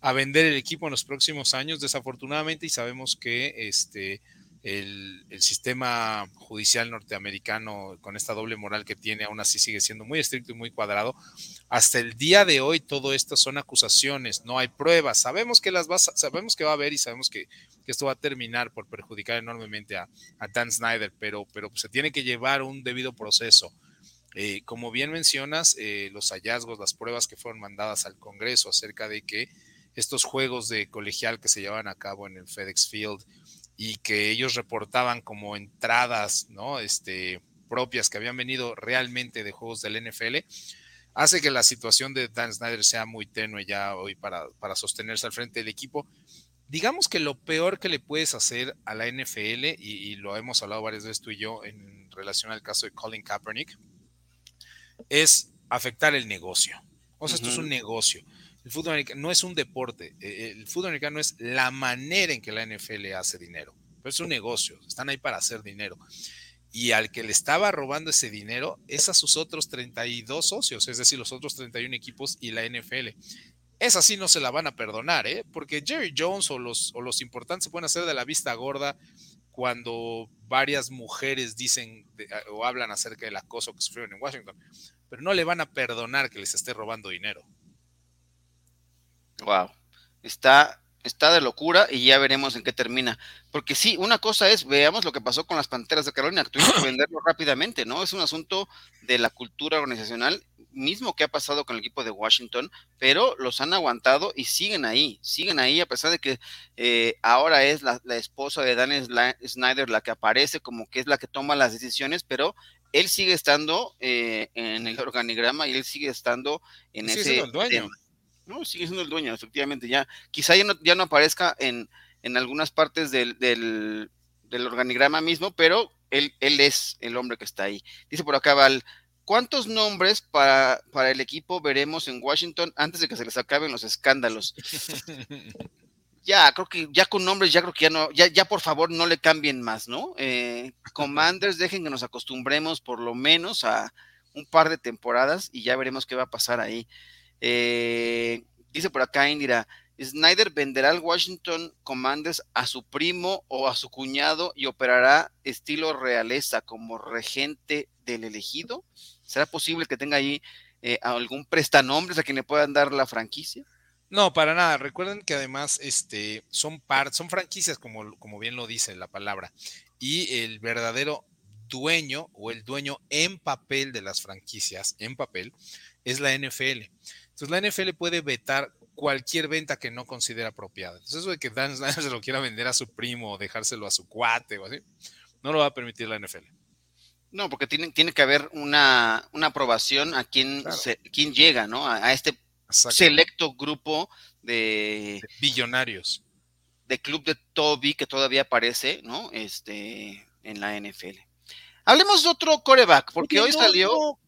S3: a vender el equipo en los próximos años, desafortunadamente, y sabemos que este el, sistema judicial norteamericano, con esta doble moral que tiene, aún así sigue siendo muy estricto y muy cuadrado. Hasta el día de hoy, todo esto son acusaciones, no hay pruebas. Sabemos que las va, sabemos que va a haber y sabemos que, esto va a terminar por perjudicar enormemente a, Dan Snyder, pero, pero se tiene que llevar un debido proceso. Eh, como bien mencionas, eh, los hallazgos, las pruebas que fueron mandadas al Congreso acerca de que estos juegos de colegial que se llevan a cabo en el FedEx Field y que ellos reportaban como entradas, ¿no? Este, propias que habían venido realmente de juegos del NFL, hace que la situación de Dan Snyder sea muy tenue ya hoy para, para sostenerse al frente del equipo. Digamos que lo peor que le puedes hacer a la NFL, y, lo hemos hablado varias veces tú y yo en relación al caso de Colin Kaepernick, es afectar el negocio. O sea, esto es un negocio. El fútbol americano no es un deporte, eh, el fútbol americano es la manera en que la NFL hace dinero. Pero es un negocio, están ahí para hacer dinero. Y al que le estaba robando ese dinero es a sus otros 32 socios, es decir, los otros 31 equipos y la NFL. Esa sí no se la van a perdonar, ¿eh? porque Jerry Jones o los, o los importantes se pueden hacer de la vista gorda cuando varias mujeres dicen o hablan acerca del acoso que sufrieron en Washington, pero no le van a perdonar que les esté robando dinero.
S2: Wow. Está, está de locura y ya veremos en qué termina. Porque sí, una cosa es, veamos lo que pasó con las Panteras de Carolina, tuvimos que venderlo rápidamente, ¿no? Es un asunto de la cultura organizacional, mismo que ha pasado con el equipo de Washington, pero los han aguantado y siguen ahí, siguen ahí, a pesar de que eh, ahora es la, esposa de Dan Snyder la que aparece como que es la que toma las decisiones, pero él sigue estando eh, en el organigrama y él sigue estando en ese... dueño. No, sigue siendo el dueño, efectivamente. Ya, quizá ya no, ya no aparezca en, en algunas partes del, del, organigrama mismo, pero él, él es el hombre que está ahí. Dice por acá Val, ¿cuántos nombres para, para el equipo veremos en Washington antes de que se les acaben los escándalos? ya, creo que ya con nombres, ya creo que ya no, ya, ya por favor no le cambien más, ¿no? Eh, commanders, dejen que nos acostumbremos por lo menos a un par de temporadas y ya veremos qué va a pasar ahí. Eh, dice por acá Indira, Snyder venderá al Washington Commanders a su primo o a su cuñado y operará estilo realeza como regente del elegido. ¿Será posible que tenga ahí eh, algún prestanombres a quien le puedan dar la franquicia?
S3: No, para nada. Recuerden que además este, son, par, son franquicias, como, como bien lo dice la palabra, y el verdadero dueño o el dueño en papel de las franquicias, en papel, es la NFL. Entonces la NFL puede vetar cualquier venta que no considera apropiada. Entonces eso de que Dan Snyder se lo quiera vender a su primo o dejárselo a su cuate o así, no lo va a permitir la NFL.
S2: No, porque tiene, tiene que haber una, una aprobación a quien, quien llega, ¿no? A, este selecto grupo de, de,
S3: billonarios.
S2: De club de Toby que todavía aparece, ¿no? Este, en la NFL. Hablemos de otro coreback, porque hoy salió
S3: no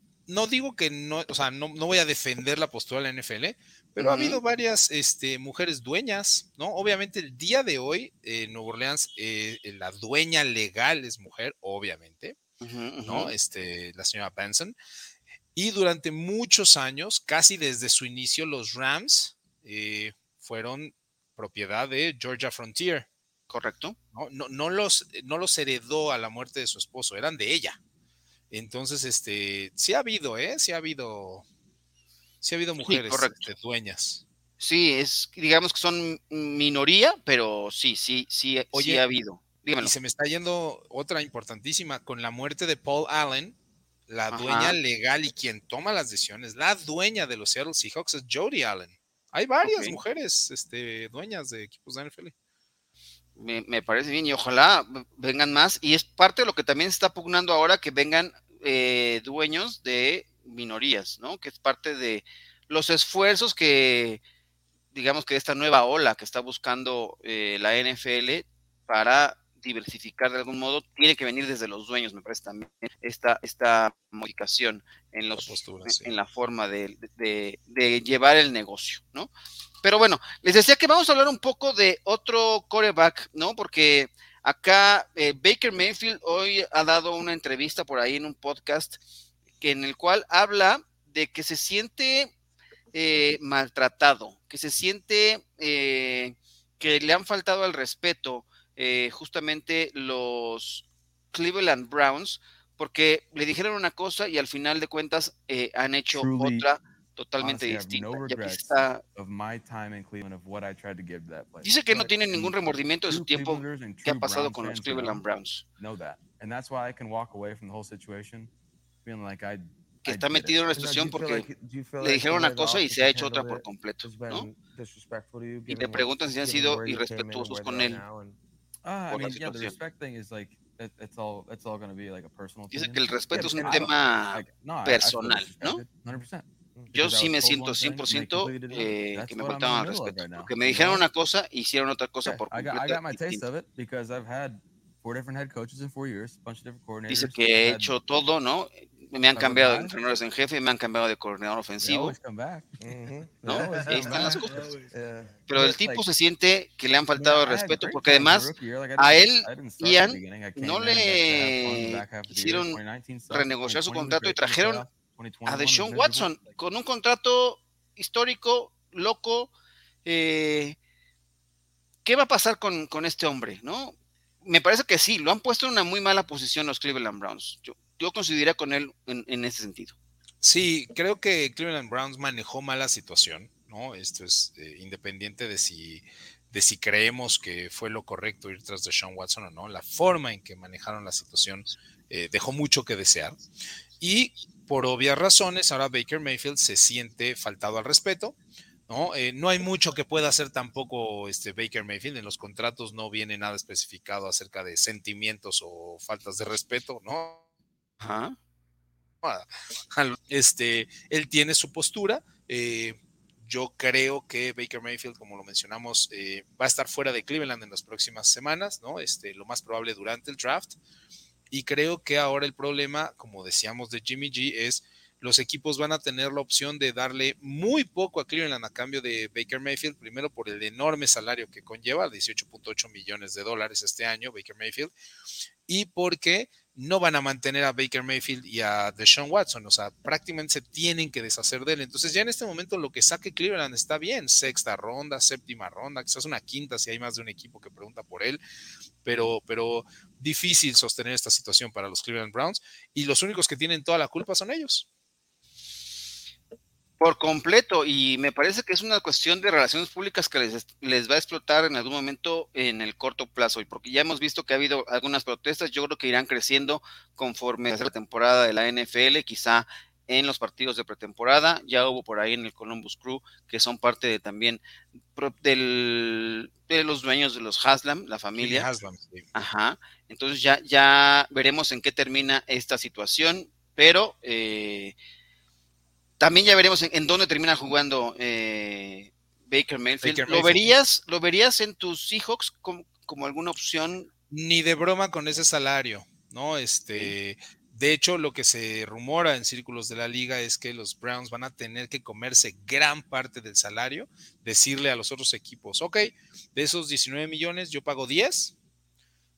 S3: digo que no, o sea, no, voy a defender la postura de la NFL, pero ha habido varias este, mujeres dueñas, ¿no? Obviamente el día de hoy en Nueva Orleans eh, la dueña legal es mujer, obviamente, ¿no? Este, la señora Benson. Y durante muchos años, casi desde su inicio, los Rams eh, fueron propiedad de Georgia Frontier.
S2: Correcto.
S3: ¿no? No, no, los, no los heredó a la muerte de su esposo, eran de ella. Entonces, este, sí ha habido, ¿eh? Sí ha habido, sí ha habido mujeres este, dueñas.
S2: Sí, es, digamos que son minoría, pero sí, sí, sí, sí ha habido.
S3: Y se me está yendo otra importantísima, con la muerte de Paul Allen, la dueña legal y quien toma las decisiones, la dueña de los Seattle Seahawks es Jody Allen. Hay varias mujeres este, dueñas de equipos de NFL.
S2: Me, parece bien y ojalá vengan más. Y es parte de lo que también se está pugnando ahora que vengan eh, dueños de minorías, ¿no? Que es parte de los esfuerzos que, digamos que esta nueva ola que está buscando eh, la NFL para diversificar de algún modo, tiene que venir desde los dueños, me parece también, esta, esta modificación en, los, en, la forma de, de, llevar el negocio, ¿no? Pero bueno, les decía que vamos a hablar un poco de otro coreback, ¿no? Porque acá eh, Baker Mayfield hoy ha dado una entrevista por ahí en un podcast que, en el cual habla de que se siente eh, maltratado, que se siente eh, que le han faltado al respeto eh, justamente los Cleveland Browns, porque le dijeron una cosa y al final de cuentas han hecho otra totalmente distinta. Dice que no tiene ningún remordimiento de su tiempo que ha pasado con los Cleveland Browns que está metido en una situación porque le dijeron una cosa y se ha hecho otra por completo, ¿no? Y le preguntan si han sido irrespetuosos con él. Por la situación. Dice que el respeto es un tema personal, ¿no? Yo sí me siento 100% eh, que me faltaban respeto, porque me dijeron una cosa y hicieron otra cosa por completo. Dice que he hecho todo, ¿no? me han cambiado de entrenadores en jefe, me han cambiado de coordinador ofensivo. ¿no? Ahí están las cosas. Pero el tipo se siente que le han faltado respeto porque además a él, Ian, no le hicieron renegociar su contrato y trajeron a Deshaun Watson con un contrato histórico, loco. Eh, ¿Qué va a pasar con, con este hombre? ¿no? Me parece que sí, lo han puesto en una muy mala posición los Cleveland Browns. Yo, yo coincidiría con él en, ese sentido.
S3: Sí, creo que Cleveland Browns manejó mal la situación, ¿no? Esto es eh, independiente de si, de si creemos que fue lo correcto ir tras de Sean Watson o no. La forma en que manejaron la situación eh, dejó mucho que desear. Y por obvias razones, ahora Baker Mayfield se siente faltado al respeto. ¿no? Eh, no hay mucho que pueda hacer tampoco este Baker Mayfield. En los contratos no viene nada especificado acerca de sentimientos o faltas de respeto, ¿no?
S2: Ajá.
S3: Este, él tiene su postura. Eh, yo creo que Baker Mayfield, como lo mencionamos, eh, va a estar fuera de Cleveland en las próximas semanas, ¿no? Este, lo más probable durante el draft. Y creo que ahora el problema, como decíamos de Jimmy G, es los equipos van a tener la opción de darle muy poco a Cleveland a cambio de Baker Mayfield, primero por el enorme salario que conlleva, 18.8 millones de dólares este año, Baker Mayfield, y porque no van a mantener a Baker Mayfield y a Deshaun Watson, o sea, prácticamente se tienen que deshacer de él. Entonces ya en este momento lo que saque Cleveland está bien, sexta ronda, séptima ronda, quizás una quinta si hay más de un equipo que pregunta por él, pero, pero difícil sostener esta situación para los Cleveland Browns y los únicos que tienen toda la culpa son ellos.
S2: Por completo, y me parece que es una cuestión de relaciones públicas que les, les, va a explotar en algún momento en el corto plazo, y porque ya hemos visto que ha habido algunas protestas, yo creo que irán creciendo conforme a la temporada de la NFL, quizá en los partidos de pretemporada, ya hubo por ahí en el Columbus Crew, que son parte de también del, de los dueños de los Haslam, la familia.
S3: Haslam,
S2: Ajá, entonces ya, ya veremos en qué termina esta situación, pero... Eh, también ya veremos en, dónde termina jugando eh, Baker, Mayfield. ¿Lo verías, lo verías en tus Seahawks como, como, alguna opción?
S3: Ni de broma con ese salario, ¿no? Este, de hecho, lo que se rumora en círculos de la liga es que los Browns van a tener que comerse gran parte del salario, decirle a los otros equipos, ok, de esos 19 millones yo pago 10,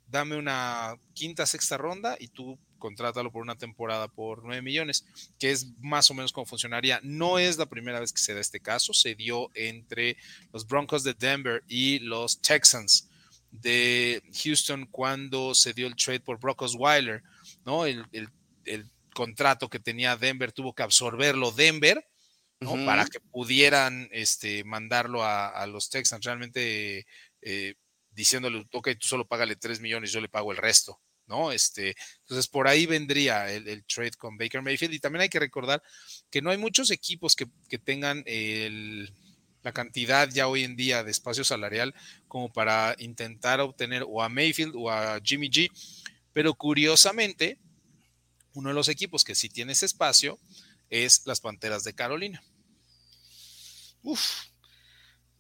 S3: dame una quinta, sexta ronda y tú contrátalo por una temporada por 9 millones, que es más o menos como funcionaría. No es la primera vez que se da este caso, se dio entre los Broncos de Denver y los Texans de Houston cuando se dio el trade por Brock Osweiler, ¿no? El, contrato que tenía Denver tuvo que absorberlo Denver, ¿no? Para que pudieran este, mandarlo a, los Texans, realmente eh, diciéndole, ok, tú solo págale 3 millones, yo le pago el resto, ¿no? Este, entonces por ahí vendría el, trade con Baker Mayfield y también hay que recordar que no hay muchos equipos que, tengan la cantidad ya hoy en día de espacio salarial como para intentar obtener o a Mayfield o a Jimmy G, pero curiosamente uno de los equipos que sí tiene ese espacio es las Panteras de Carolina.
S2: Uf,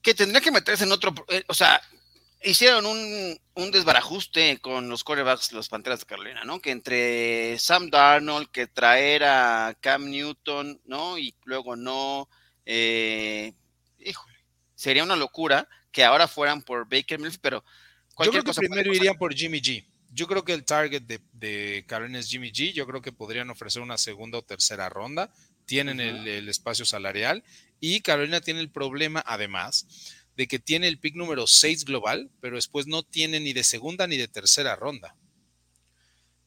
S2: que tendría que meterse en otro, eh, o sea, hicieron un, un, desbarajuste con los quarterbacks, los Panteras de Carolina, ¿no? Que entre Sam Darnold, que traer a Cam Newton, ¿no? Y luego no. Eh, híjole, sería una locura que ahora fueran por Baker Mayfield, pero
S3: cualquier Yo creo que primero irían por Jimmy G. Yo creo que el target de, de, Carolina es Jimmy G. Yo creo que podrían ofrecer una segunda o tercera ronda. Tienen el, el espacio salarial y Carolina tiene el problema, además, de que tiene el pick número 6 global, pero después no tiene ni de segunda ni de tercera ronda.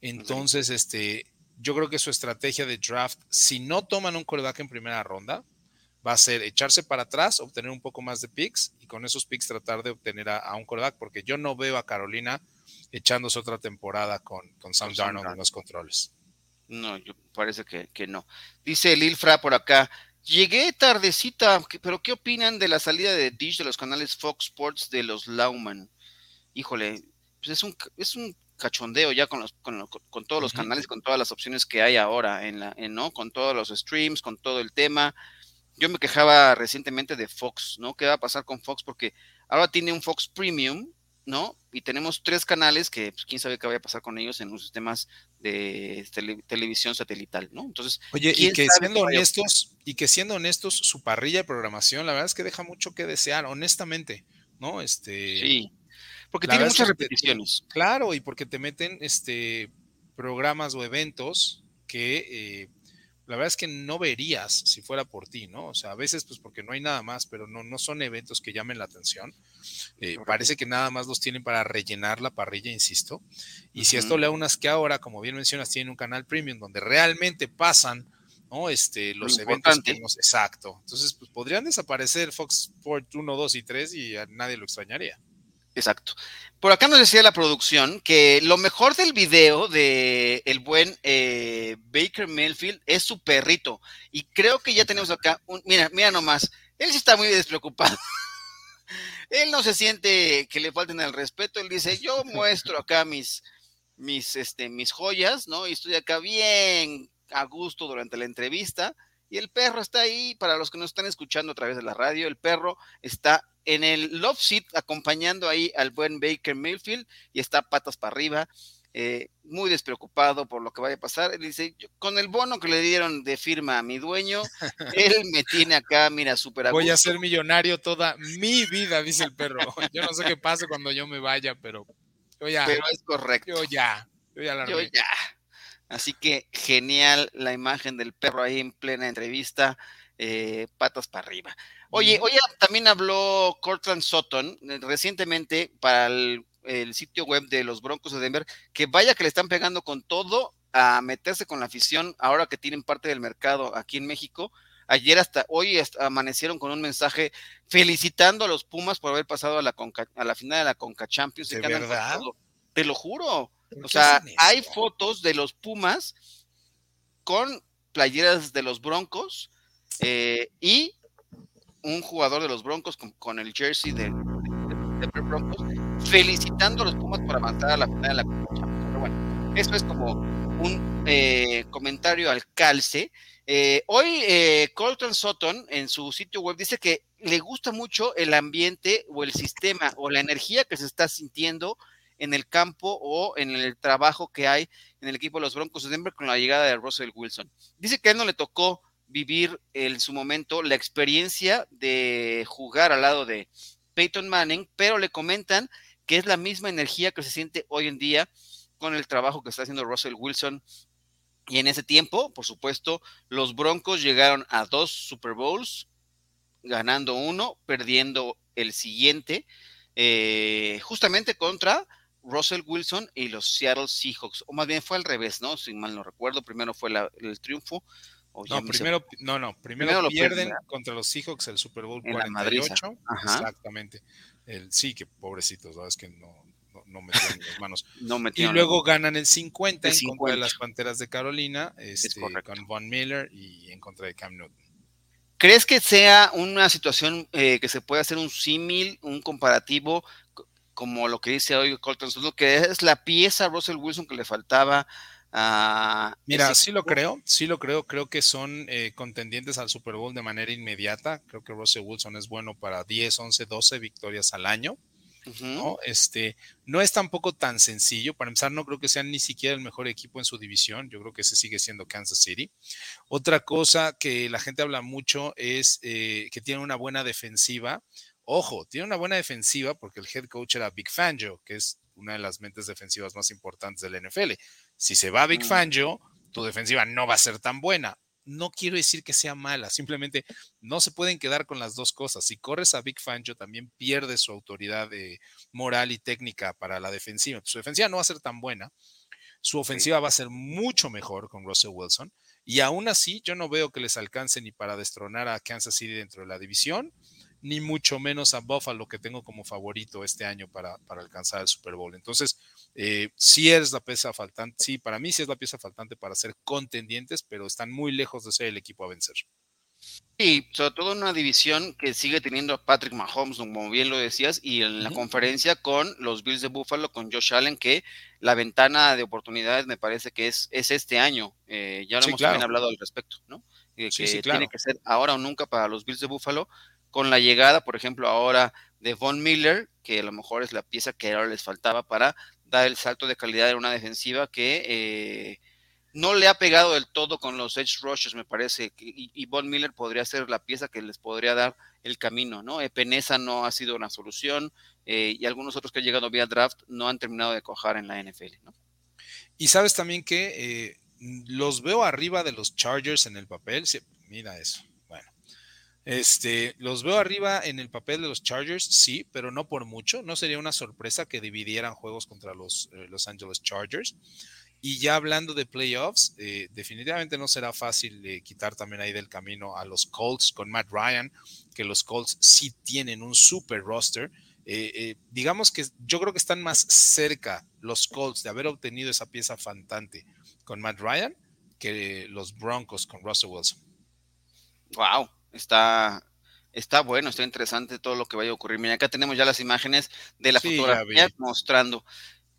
S3: Entonces, este, yo creo que su estrategia de draft, si no toman un quarterback en primera ronda, va a ser echarse para atrás, obtener un poco más de picks y con esos picks tratar de obtener a, un quarterback, porque yo no veo a Carolina echándose otra temporada con, con Sam Darnold en los controles.
S2: No, yo parece que, que no. Dice Lilfra por acá, Llegué tardecita, pero ¿qué opinan de la salida de Dish de los canales Fox Sports de los Lauman? Híjole, pues es un, es un cachondeo ya con, los, con, con todos los canales, con todas las opciones que hay ahora, en la, en, ¿no? Con todos los streams, con todo el tema. Yo me quejaba recientemente de Fox, ¿no? ¿Qué va a pasar con Fox? Porque ahora tiene un Fox Premium, ¿no? Y tenemos tres canales que pues, quién sabe qué vaya a pasar con ellos en los sistemas de televisión satelital, ¿no? Entonces,
S3: oye, y que siendo honestos, y que siendo honestos, su parrilla de programación, la verdad es que deja mucho que desear, honestamente, ¿no? Este.
S2: Sí. Porque tiene muchas repeticiones.
S3: claro, y porque te meten este programas o eventos que eh, la verdad es que no verías si fuera por ti, ¿no? O sea, a veces pues porque no hay nada más, pero no, no son eventos que llamen la atención. Eh, parece que nada más los tienen para rellenar la parrilla, insisto. Y si esto le unas que ahora, como bien mencionas, tienen un canal premium donde realmente pasan ¿no? Este, los eventos que exacto. Entonces, pues podrían desaparecer Fox Sport 1, 2 y 3 y a nadie lo extrañaría.
S2: Exacto. Por acá nos decía la producción que lo mejor del video de el buen eh, Baker Mayfield es su perrito. Y creo que ya tenemos acá, un, mira, mira nomás, él sí está muy despreocupado. él no se siente que le falten el respeto, él dice, yo muestro acá mis, mis, este, mis joyas, ¿no? Y estoy acá bien a gusto durante la entrevista. Y el perro está ahí, para los que nos están escuchando a través de la radio, el perro está en el love seat acompañando ahí al buen Baker Mayfield y está patas para arriba, eh, muy despreocupado por lo que vaya a pasar. Él dice, con el bono que le dieron de firma a mi dueño, él me tiene acá, mira, súper
S3: Voy a ser millonario toda mi vida, dice el perro. Yo no sé qué pase cuando yo me vaya, pero yo ya.
S2: Pero es correcto.
S3: Yo ya, yo ya la
S2: Yo ya. Así que genial la imagen del perro ahí en plena entrevista. Eh, patas para arriba. Oye, hoy también habló Cortland Sutton eh, recientemente para el, sitio web de los Broncos de Denver, que vaya que le están pegando con todo a meterse con la afición ahora que tienen parte del mercado aquí en México. Ayer hasta hoy amanecieron con un mensaje felicitando a los Pumas por haber pasado a la, a la final de la Conca Champions.
S3: ¿De verdad?
S2: Te lo juro. O sea, hay fotos de los Pumas con playeras de los Broncos eh, y un jugador de los Broncos con, el jersey de, de, Broncos, felicitando a los Pumas por avanzar a la final de la Pero bueno, eso es como un eh, comentario al calce. Eh, hoy Colton Sutton en su sitio web dice que le gusta mucho el ambiente o el sistema o la energía que se está sintiendo en el campo o en el trabajo que hay en el equipo de los Broncos de Denver con la llegada de Russell Wilson. Dice que a él no le tocó vivir en su momento la experiencia de jugar al lado de Peyton Manning, pero le comentan que es la misma energía que se siente hoy en día con el trabajo que está haciendo Russell Wilson. Y en ese tiempo, por supuesto, los Broncos llegaron a dos Super Bowls, ganando uno, perdiendo el siguiente, eh, justamente contra Russell Wilson y los Seattle Seahawks, o más bien fue al revés, ¿no? Si mal no recuerdo, primero fue el triunfo
S3: no, primero, no, no, primero, pierden contra los Seahawks el Super Bowl 48. Exactamente. El, sí, que pobrecitos, ¿sabes? Que no, no, metieron las manos. y luego ganan el 50, en contra de las Panteras de Carolina, este, con Von Miller y en contra de Cam Newton.
S2: ¿Crees que sea una situación eh, que se puede hacer un símil, un comparativo, como lo que dice hoy Colton que es la pieza Russell Wilson que le faltaba
S3: Mira, sí lo creo, sí lo creo, creo que son eh, contendientes al Super Bowl de manera inmediata, creo que Russell Wilson es bueno para 10, 11, 12 victorias al año. ¿no? Este, no es tampoco tan sencillo. Para empezar, no creo que sean ni siquiera el mejor equipo en su división. Yo creo que ese sigue siendo Kansas City. Otra cosa que la gente habla mucho es eh, que tiene una buena defensiva. Ojo, tiene una buena defensiva porque el head coach era Big Fangio, que es una de las mentes defensivas más importantes del NFL. Si se va Big mm. Fangio, tu defensiva no va a ser tan buena no quiero decir que sea mala, simplemente no se pueden quedar con las dos cosas. Si corres a Big Fangio, también pierde su autoridad de moral y técnica para la defensiva. Su defensiva no va a ser tan buena, su ofensiva va a ser mucho mejor con Russell Wilson. Y aún así, yo no veo que les alcance ni para destronar a Kansas City dentro de la división, ni mucho menos a Buffalo, que tengo como favorito este año para, para alcanzar el Super Bowl. Entonces, eh, sí es la pieza faltante, sí, para mí sí es la pieza faltante para ser contendientes, pero están muy lejos de ser el equipo a vencer.
S2: Y sobre todo en una división que sigue teniendo a Patrick Mahomes, como bien lo decías, y en la conferencia con los Bills de Buffalo, con Josh Allen, que la ventana de oportunidades me parece que es, es este año. Eh, ya lo hemos también hablado al respecto, ¿no? Eh, que tiene que ser ahora o nunca para los Bills de Buffalo con la llegada, por ejemplo, ahora de Von Miller, que a lo mejor es la pieza que ahora les faltaba para dar el salto de calidad en una defensiva que eh, no le ha pegado del todo con los edge rushes, me parece, y, Von Miller podría ser la pieza que les podría dar el camino, ¿no? Epenesa no ha sido una solución eh, y algunos otros que han llegado vía draft no han terminado de cojar en la NFL, ¿no?
S3: Y sabes también que eh, los veo arriba de los Chargers en el papel, mira eso. Este, los veo arriba en el papel de los Chargers, sí, pero no por mucho. No sería una sorpresa que dividieran juegos contra los eh, Los Angeles Chargers. Y ya hablando de playoffs, eh, definitivamente no será fácil eh, quitar también ahí del camino a los Colts con Matt Ryan, que los Colts sí tienen un super roster. digamos que yo creo que están más cerca los Colts de haber obtenido esa pieza fantante con Matt Ryan que los Broncos con Russell Wilson.
S2: Wow, está, está bueno, está interesante todo lo que vaya a ocurrir. Mira, acá tenemos ya las imágenes de la fotografía mostrando.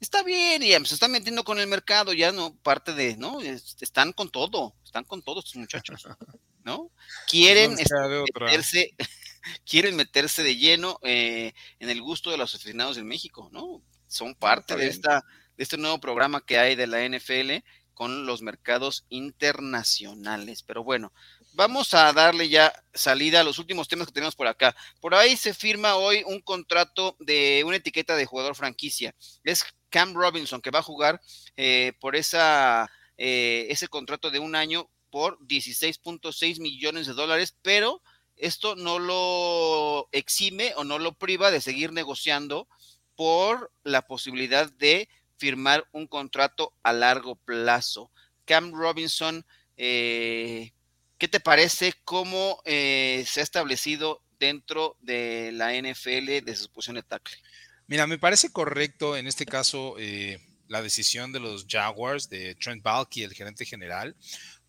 S2: Está bien, y se están metiendo con el mercado, ya no parte de, ¿no? Están con todo, están con todos estos muchachos, ¿no? Quieren meterse, quieren meterse de lleno eh, en el gusto de los aficionados en México, ¿no? Son parte de esta, de este nuevo programa que hay de la NFL con los mercados internacionales. Pero bueno, vamos a darle ya salida a los últimos temas que tenemos por acá. Por ahí se firma hoy un contrato de una etiqueta de jugador franquicia. Es Cam Robinson que va a jugar eh, por esa, eh, ese contrato de un año por 16.6 millones de dólares, pero esto no lo exime o no lo priva de seguir negociando por la posibilidad de firmar un contrato a largo plazo. Cam Robinson, eh, ¿Qué te parece cómo eh, se ha establecido dentro de la NFL de su posición de tackle?
S3: Mira, me parece correcto en este caso eh, la decisión de los Jaguars, de Trent Balky, el gerente general,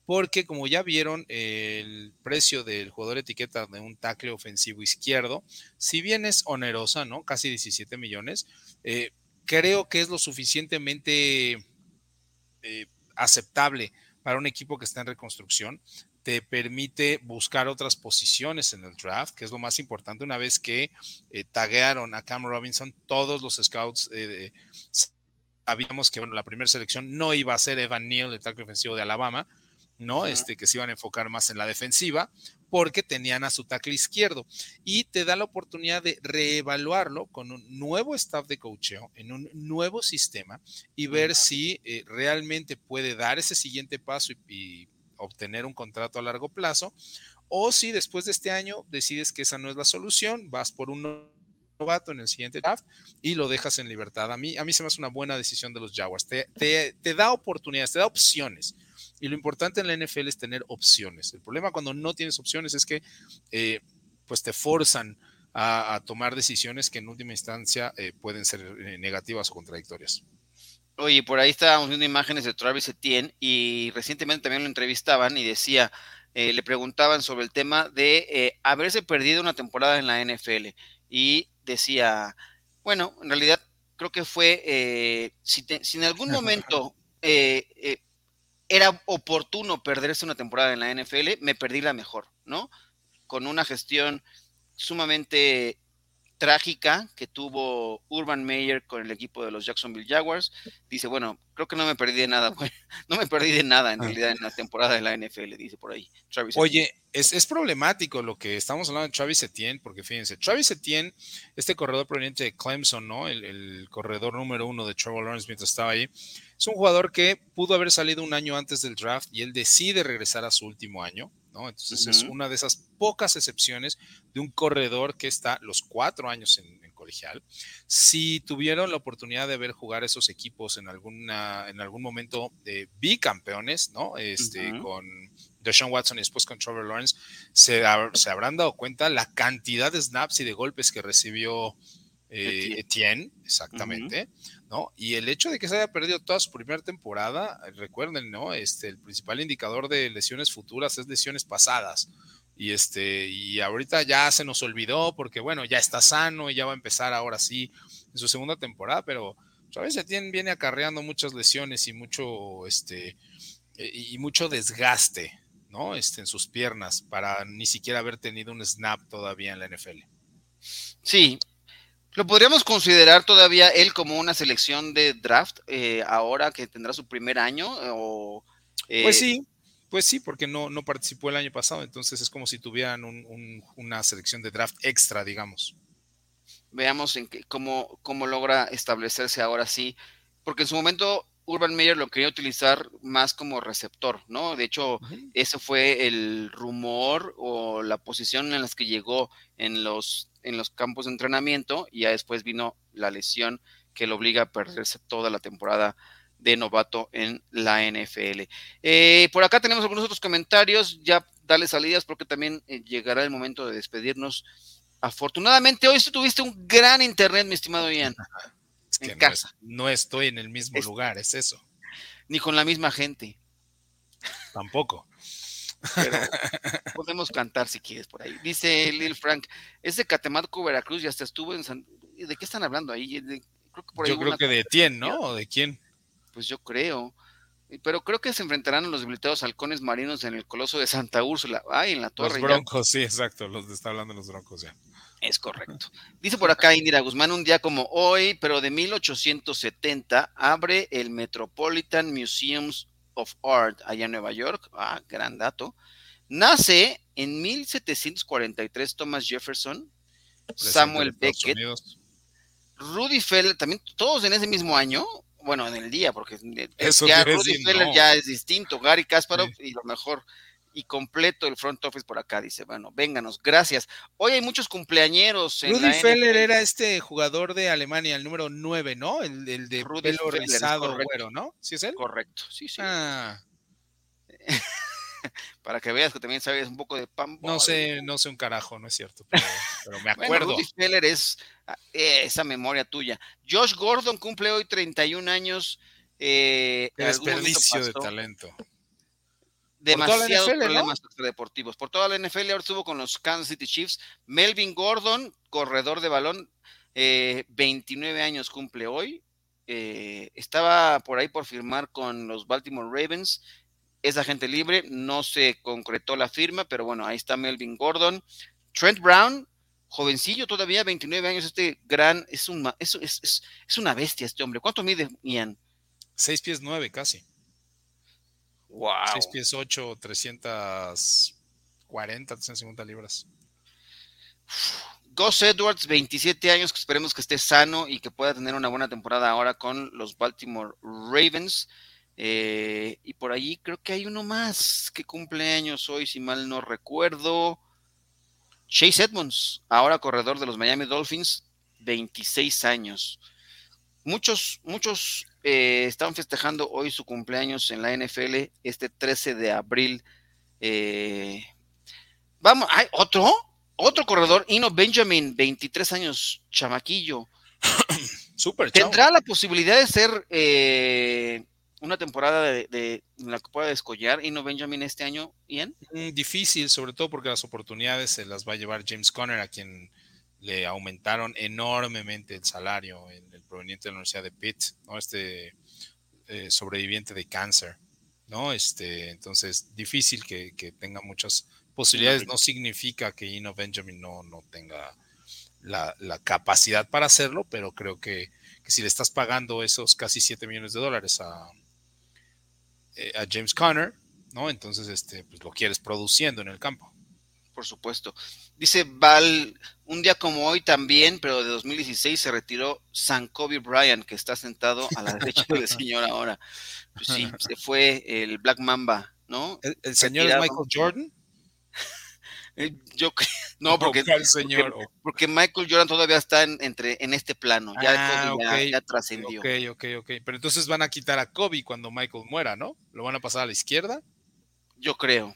S3: porque como ya vieron, el precio del jugador etiqueta de un tackle ofensivo izquierdo, si bien es onerosa, ¿no? Casi 17 millones, eh, creo que es lo suficientemente aceptable para un equipo que está en reconstrucción te permite buscar otras posiciones en el draft, que es lo más importante. Una vez que eh, taguearon a Cam Robinson, todos los scouts eh, sabíamos que bueno, la primera selección no iba a ser Evan Neal, el tackle ofensivo de Alabama, ¿no? Este, que se iban a enfocar más en la defensiva, porque tenían a su tackle izquierdo. Y te da la oportunidad de reevaluarlo con un nuevo staff de coacheo, en un nuevo sistema, y ver si eh, realmente puede dar ese siguiente paso y obtener un contrato a largo plazo, o si después de este año decides que esa no es la solución, vas por un novato en el siguiente draft y lo dejas en libertad. A mí, a mí se me hace una buena decisión de los Jaguars. Te, da oportunidades, te da opciones. Y lo importante en la NFL es tener opciones. El problema cuando no tienes opciones es que eh, pues te forzan a, tomar decisiones que en última instancia eh, pueden ser eh, negativas o contradictorias.
S2: Oye, por ahí estábamos viendo imágenes de Travis Etienne y recientemente también lo entrevistaban y decía, eh, le preguntaban sobre el tema de eh, haberse perdido una temporada en la NFL y decía, bueno, en realidad creo que fue, eh, si, en algún momento era oportuno perderse una temporada en la NFL, me perdí la mejor, ¿no? Con una gestión sumamente trágica que tuvo Urban Meyer con el equipo de los Jacksonville Jaguars. Dice, bueno, creo que no me perdí de nada, no me perdí de nada en ah. realidad en la temporada de la NFL, dice por ahí.
S3: Oye, es, es, problemático lo que estamos hablando de Travis Etienne, porque fíjense, Travis Etienne, este corredor proveniente de Clemson, ¿no? El, el corredor número uno de Trevor Lawrence mientras estaba ahí, es un jugador que pudo haber salido un año antes del draft y él decide regresar a su último año. Entonces es una de esas pocas excepciones de un corredor que está los cuatro años en, colegial. Si tuvieron la oportunidad de ver jugar esos equipos en, alguna, en algún momento de bicampeones, ¿no? Este, Con Deshaun Watson y después con Trevor Lawrence, se, se, habrán dado cuenta la cantidad de snaps y de golpes que recibió eh, Etienne, exactamente. ¿no? Y el hecho de que se haya perdido toda su primera temporada, recuerden, ¿no? Este, el principal indicador de lesiones futuras es lesiones pasadas. Y este, y ahorita ya se nos olvidó porque, bueno, ya está sano y ya va a empezar ahora sí en su segunda temporada, pero ¿sabes? Se tiene, viene acarreando muchas lesiones y mucho, este, y mucho desgaste, ¿no? Este, en sus piernas para ni siquiera haber tenido un snap todavía en la NFL.
S2: Sí, ¿Lo podríamos considerar todavía él como una selección de draft eh, ahora que tendrá su primer año? O,
S3: eh, pues sí, pues sí, porque no, no participó el año pasado, entonces es como si tuvieran una selección de draft extra, digamos.
S2: Veamos en qué, cómo, cómo logra establecerse ahora sí, porque en su momento Urban Meyer lo quería utilizar más como receptor, ¿no? De hecho, ese fue el rumor o la posición en la que llegó en los en los campos de entrenamiento y ya después vino la lesión que lo obliga a perderse toda la temporada de novato en la NFL. Eh, por acá tenemos algunos otros comentarios, ya dale salidas porque también eh, llegará el momento de despedirnos. Afortunadamente hoy tuviste un gran internet, mi estimado Ian.
S3: Es que en casa. no estoy en el mismo lugar, es eso.
S2: Ni con la misma gente.
S3: Tampoco.
S2: Pero podemos cantar si quieres por ahí. Dice Lil Frank, es de Catemaco, Veracruz, y hasta estuvo en San... ¿De qué están hablando ahí?
S3: yo creo que de Tien, ¿no? ¿O de quién?
S2: Pues yo creo. Pero creo que se enfrentarán los debilitados halcones marinos en el Coloso de Santa Úrsula. Ay, en la torre.
S3: Los broncos, sí, exacto. Los está hablando los broncos ya.
S2: Es correcto. Dice por acá Indira Guzmán, un día como hoy, pero de 1870, abre el Metropolitan Museums of Art allá en Nueva York. Ah, gran dato. Nace en 1743 Thomas Jefferson, Samuel Beckett, Rudy Feller, también todos en ese mismo año, bueno, en el día, porque ya Rudy Feller ya es distinto, Gary Kasparov y lo mejor y completo el front office por acá. Dice, bueno, vénganos, gracias. Hoy hay muchos cumpleañeros.
S3: En Rudy Feller era este jugador de Alemania, el número 9, ¿no? El, de Rudy pelo rizado, güero, ¿no? ¿Sí es él?
S2: Correcto, sí, sí. Ah. Para que veas que también sabes un poco de pan.
S3: No sé, no sé un carajo, no es cierto, pero, me acuerdo.
S2: Rudy Feller es ah, esa memoria tuya. Josh Gordon cumple hoy 31 años. Eh,
S3: desperdicio de talento
S2: demasiados problemas deportivos. Por toda la NFL, ahora estuvo con los Kansas City Chiefs. Melvin Gordon, corredor de balón, 29 eh, años cumple hoy. Eh, estaba por ahí por firmar con los Baltimore Ravens. Es agente libre, no se concretó la firma, pero bueno, ahí está Melvin Gordon. Trent Brown, jovencillo todavía, 29 años, este gran, es, un, es, es, es una bestia este hombre. ¿Cuánto mide, Ian?
S3: 6 pies 9 casi.
S2: Wow.
S3: 6 pies 8, 340, 350 libras.
S2: Gus Edwards, 27 años, que esperemos que esté sano y que pueda tener una buena temporada ahora con los Baltimore Ravens. Eh, y por ahí creo que hay uno más que cumple años hoy, si mal no recuerdo. Chase Edmonds, ahora corredor de los Miami Dolphins, 26 años. Muchos, muchos eh, están festejando hoy su cumpleaños en la NFL, este 13 de abril. Eh, vamos, ¿hay otro? Otro corredor, Ino Benjamin, 23 años, chamaquillo.
S3: Super
S2: ¿Tendrá la posibilidad de ser eh, una temporada de, en la que pueda descollar Ino Benjamin este año, Ian?
S3: Mm, difícil, sobre todo porque las oportunidades se las va a llevar James Conner, a quien le aumentaron enormemente el salario en proveniente de la Universidad de Pitt, ¿no? Este eh, sobreviviente de cáncer, ¿no? Este, entonces, difícil que, tenga muchas posibilidades. No significa que Ino Benjamin no, no tenga la, capacidad para hacerlo, pero creo que, si le estás pagando esos casi 7 millones de dólares a, eh, a James Conner, ¿no? Entonces, este, pues lo quieres produciendo en el campo.
S2: Por supuesto. Dice Val, un día como hoy también, pero de 2016 se retiró San Kobe Bryant, que está sentado a la derecha del señor ahora. Pues sí, se fue el Black Mamba, ¿no?
S3: ¿El, señor es Michael Jordan?
S2: Eh, yo no, porque, señor, porque, Michael Jordan todavía está en, entre, en este plano, ya, ah, ya, trascendió.
S3: Ok, ok, ok. Pero entonces van a quitar a Kobe cuando Michael muera, ¿no? ¿Lo van a pasar a la izquierda?
S2: Yo creo.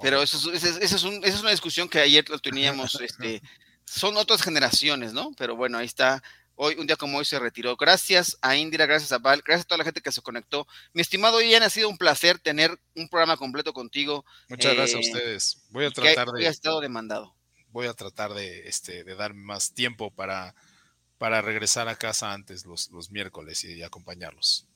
S2: Pero eso, es, es una discusión que ayer lo teníamos, este, son otras generaciones, ¿no? Pero bueno, ahí está Hoy, un día como hoy, se retiró. Gracias a Indira, gracias a Val, gracias a toda la gente que se conectó. Mi estimado Ian, ha sido un placer tener un programa completo contigo.
S3: Muchas gracias a eh, ustedes. Voy a tratar de.
S2: estado demandado.
S3: Voy a tratar de, este, de dar más tiempo para, para regresar a casa antes los, los miércoles y, acompañarlos.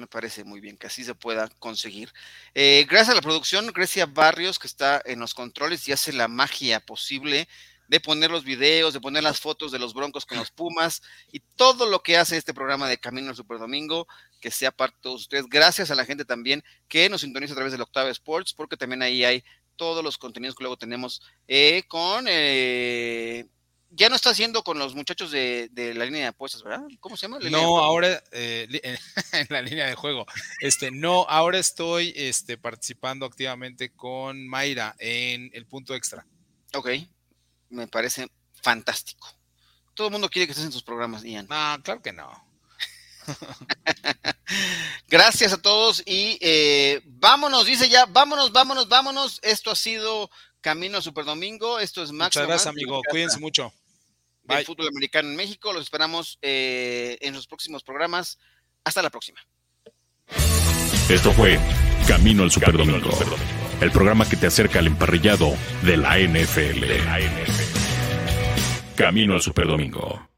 S2: Me parece muy bien que así se pueda conseguir. Eh, gracias a la producción, Grecia Barrios, que está en los controles y hace la magia posible de poner los videos, de poner las fotos de los Broncos con los Pumas y todo lo que hace este programa de Camino al Super Domingo, que sea parte de todos ustedes. Gracias a la gente también que nos sintoniza a través del Octave Sports, porque también ahí hay todos los contenidos que luego tenemos eh, con... Eh, ya no está haciendo con los muchachos de, la línea de apuestas, ¿verdad? ¿Cómo se llama?
S3: No, ahora eh, en la línea de juego. Este, no, ahora estoy este, participando activamente con Mayra en el punto extra.
S2: Ok, me parece fantástico. Todo el mundo quiere que estés en tus programas, Ian.
S3: No, claro que no.
S2: Gracias a todos y eh, vámonos, dice ya, vámonos, vámonos, vámonos. Esto ha sido Camino a Super Domingo. Esto es Max.
S3: Muchas gracias, amigo. Cuídense mucho.
S2: El fútbol americano en México. Los esperamos eh, en los próximos programas. Hasta la próxima.
S1: Esto fue Camino al Super Domingo el programa que te acerca al emparrillado de la NFL. Camino al Superdomingo.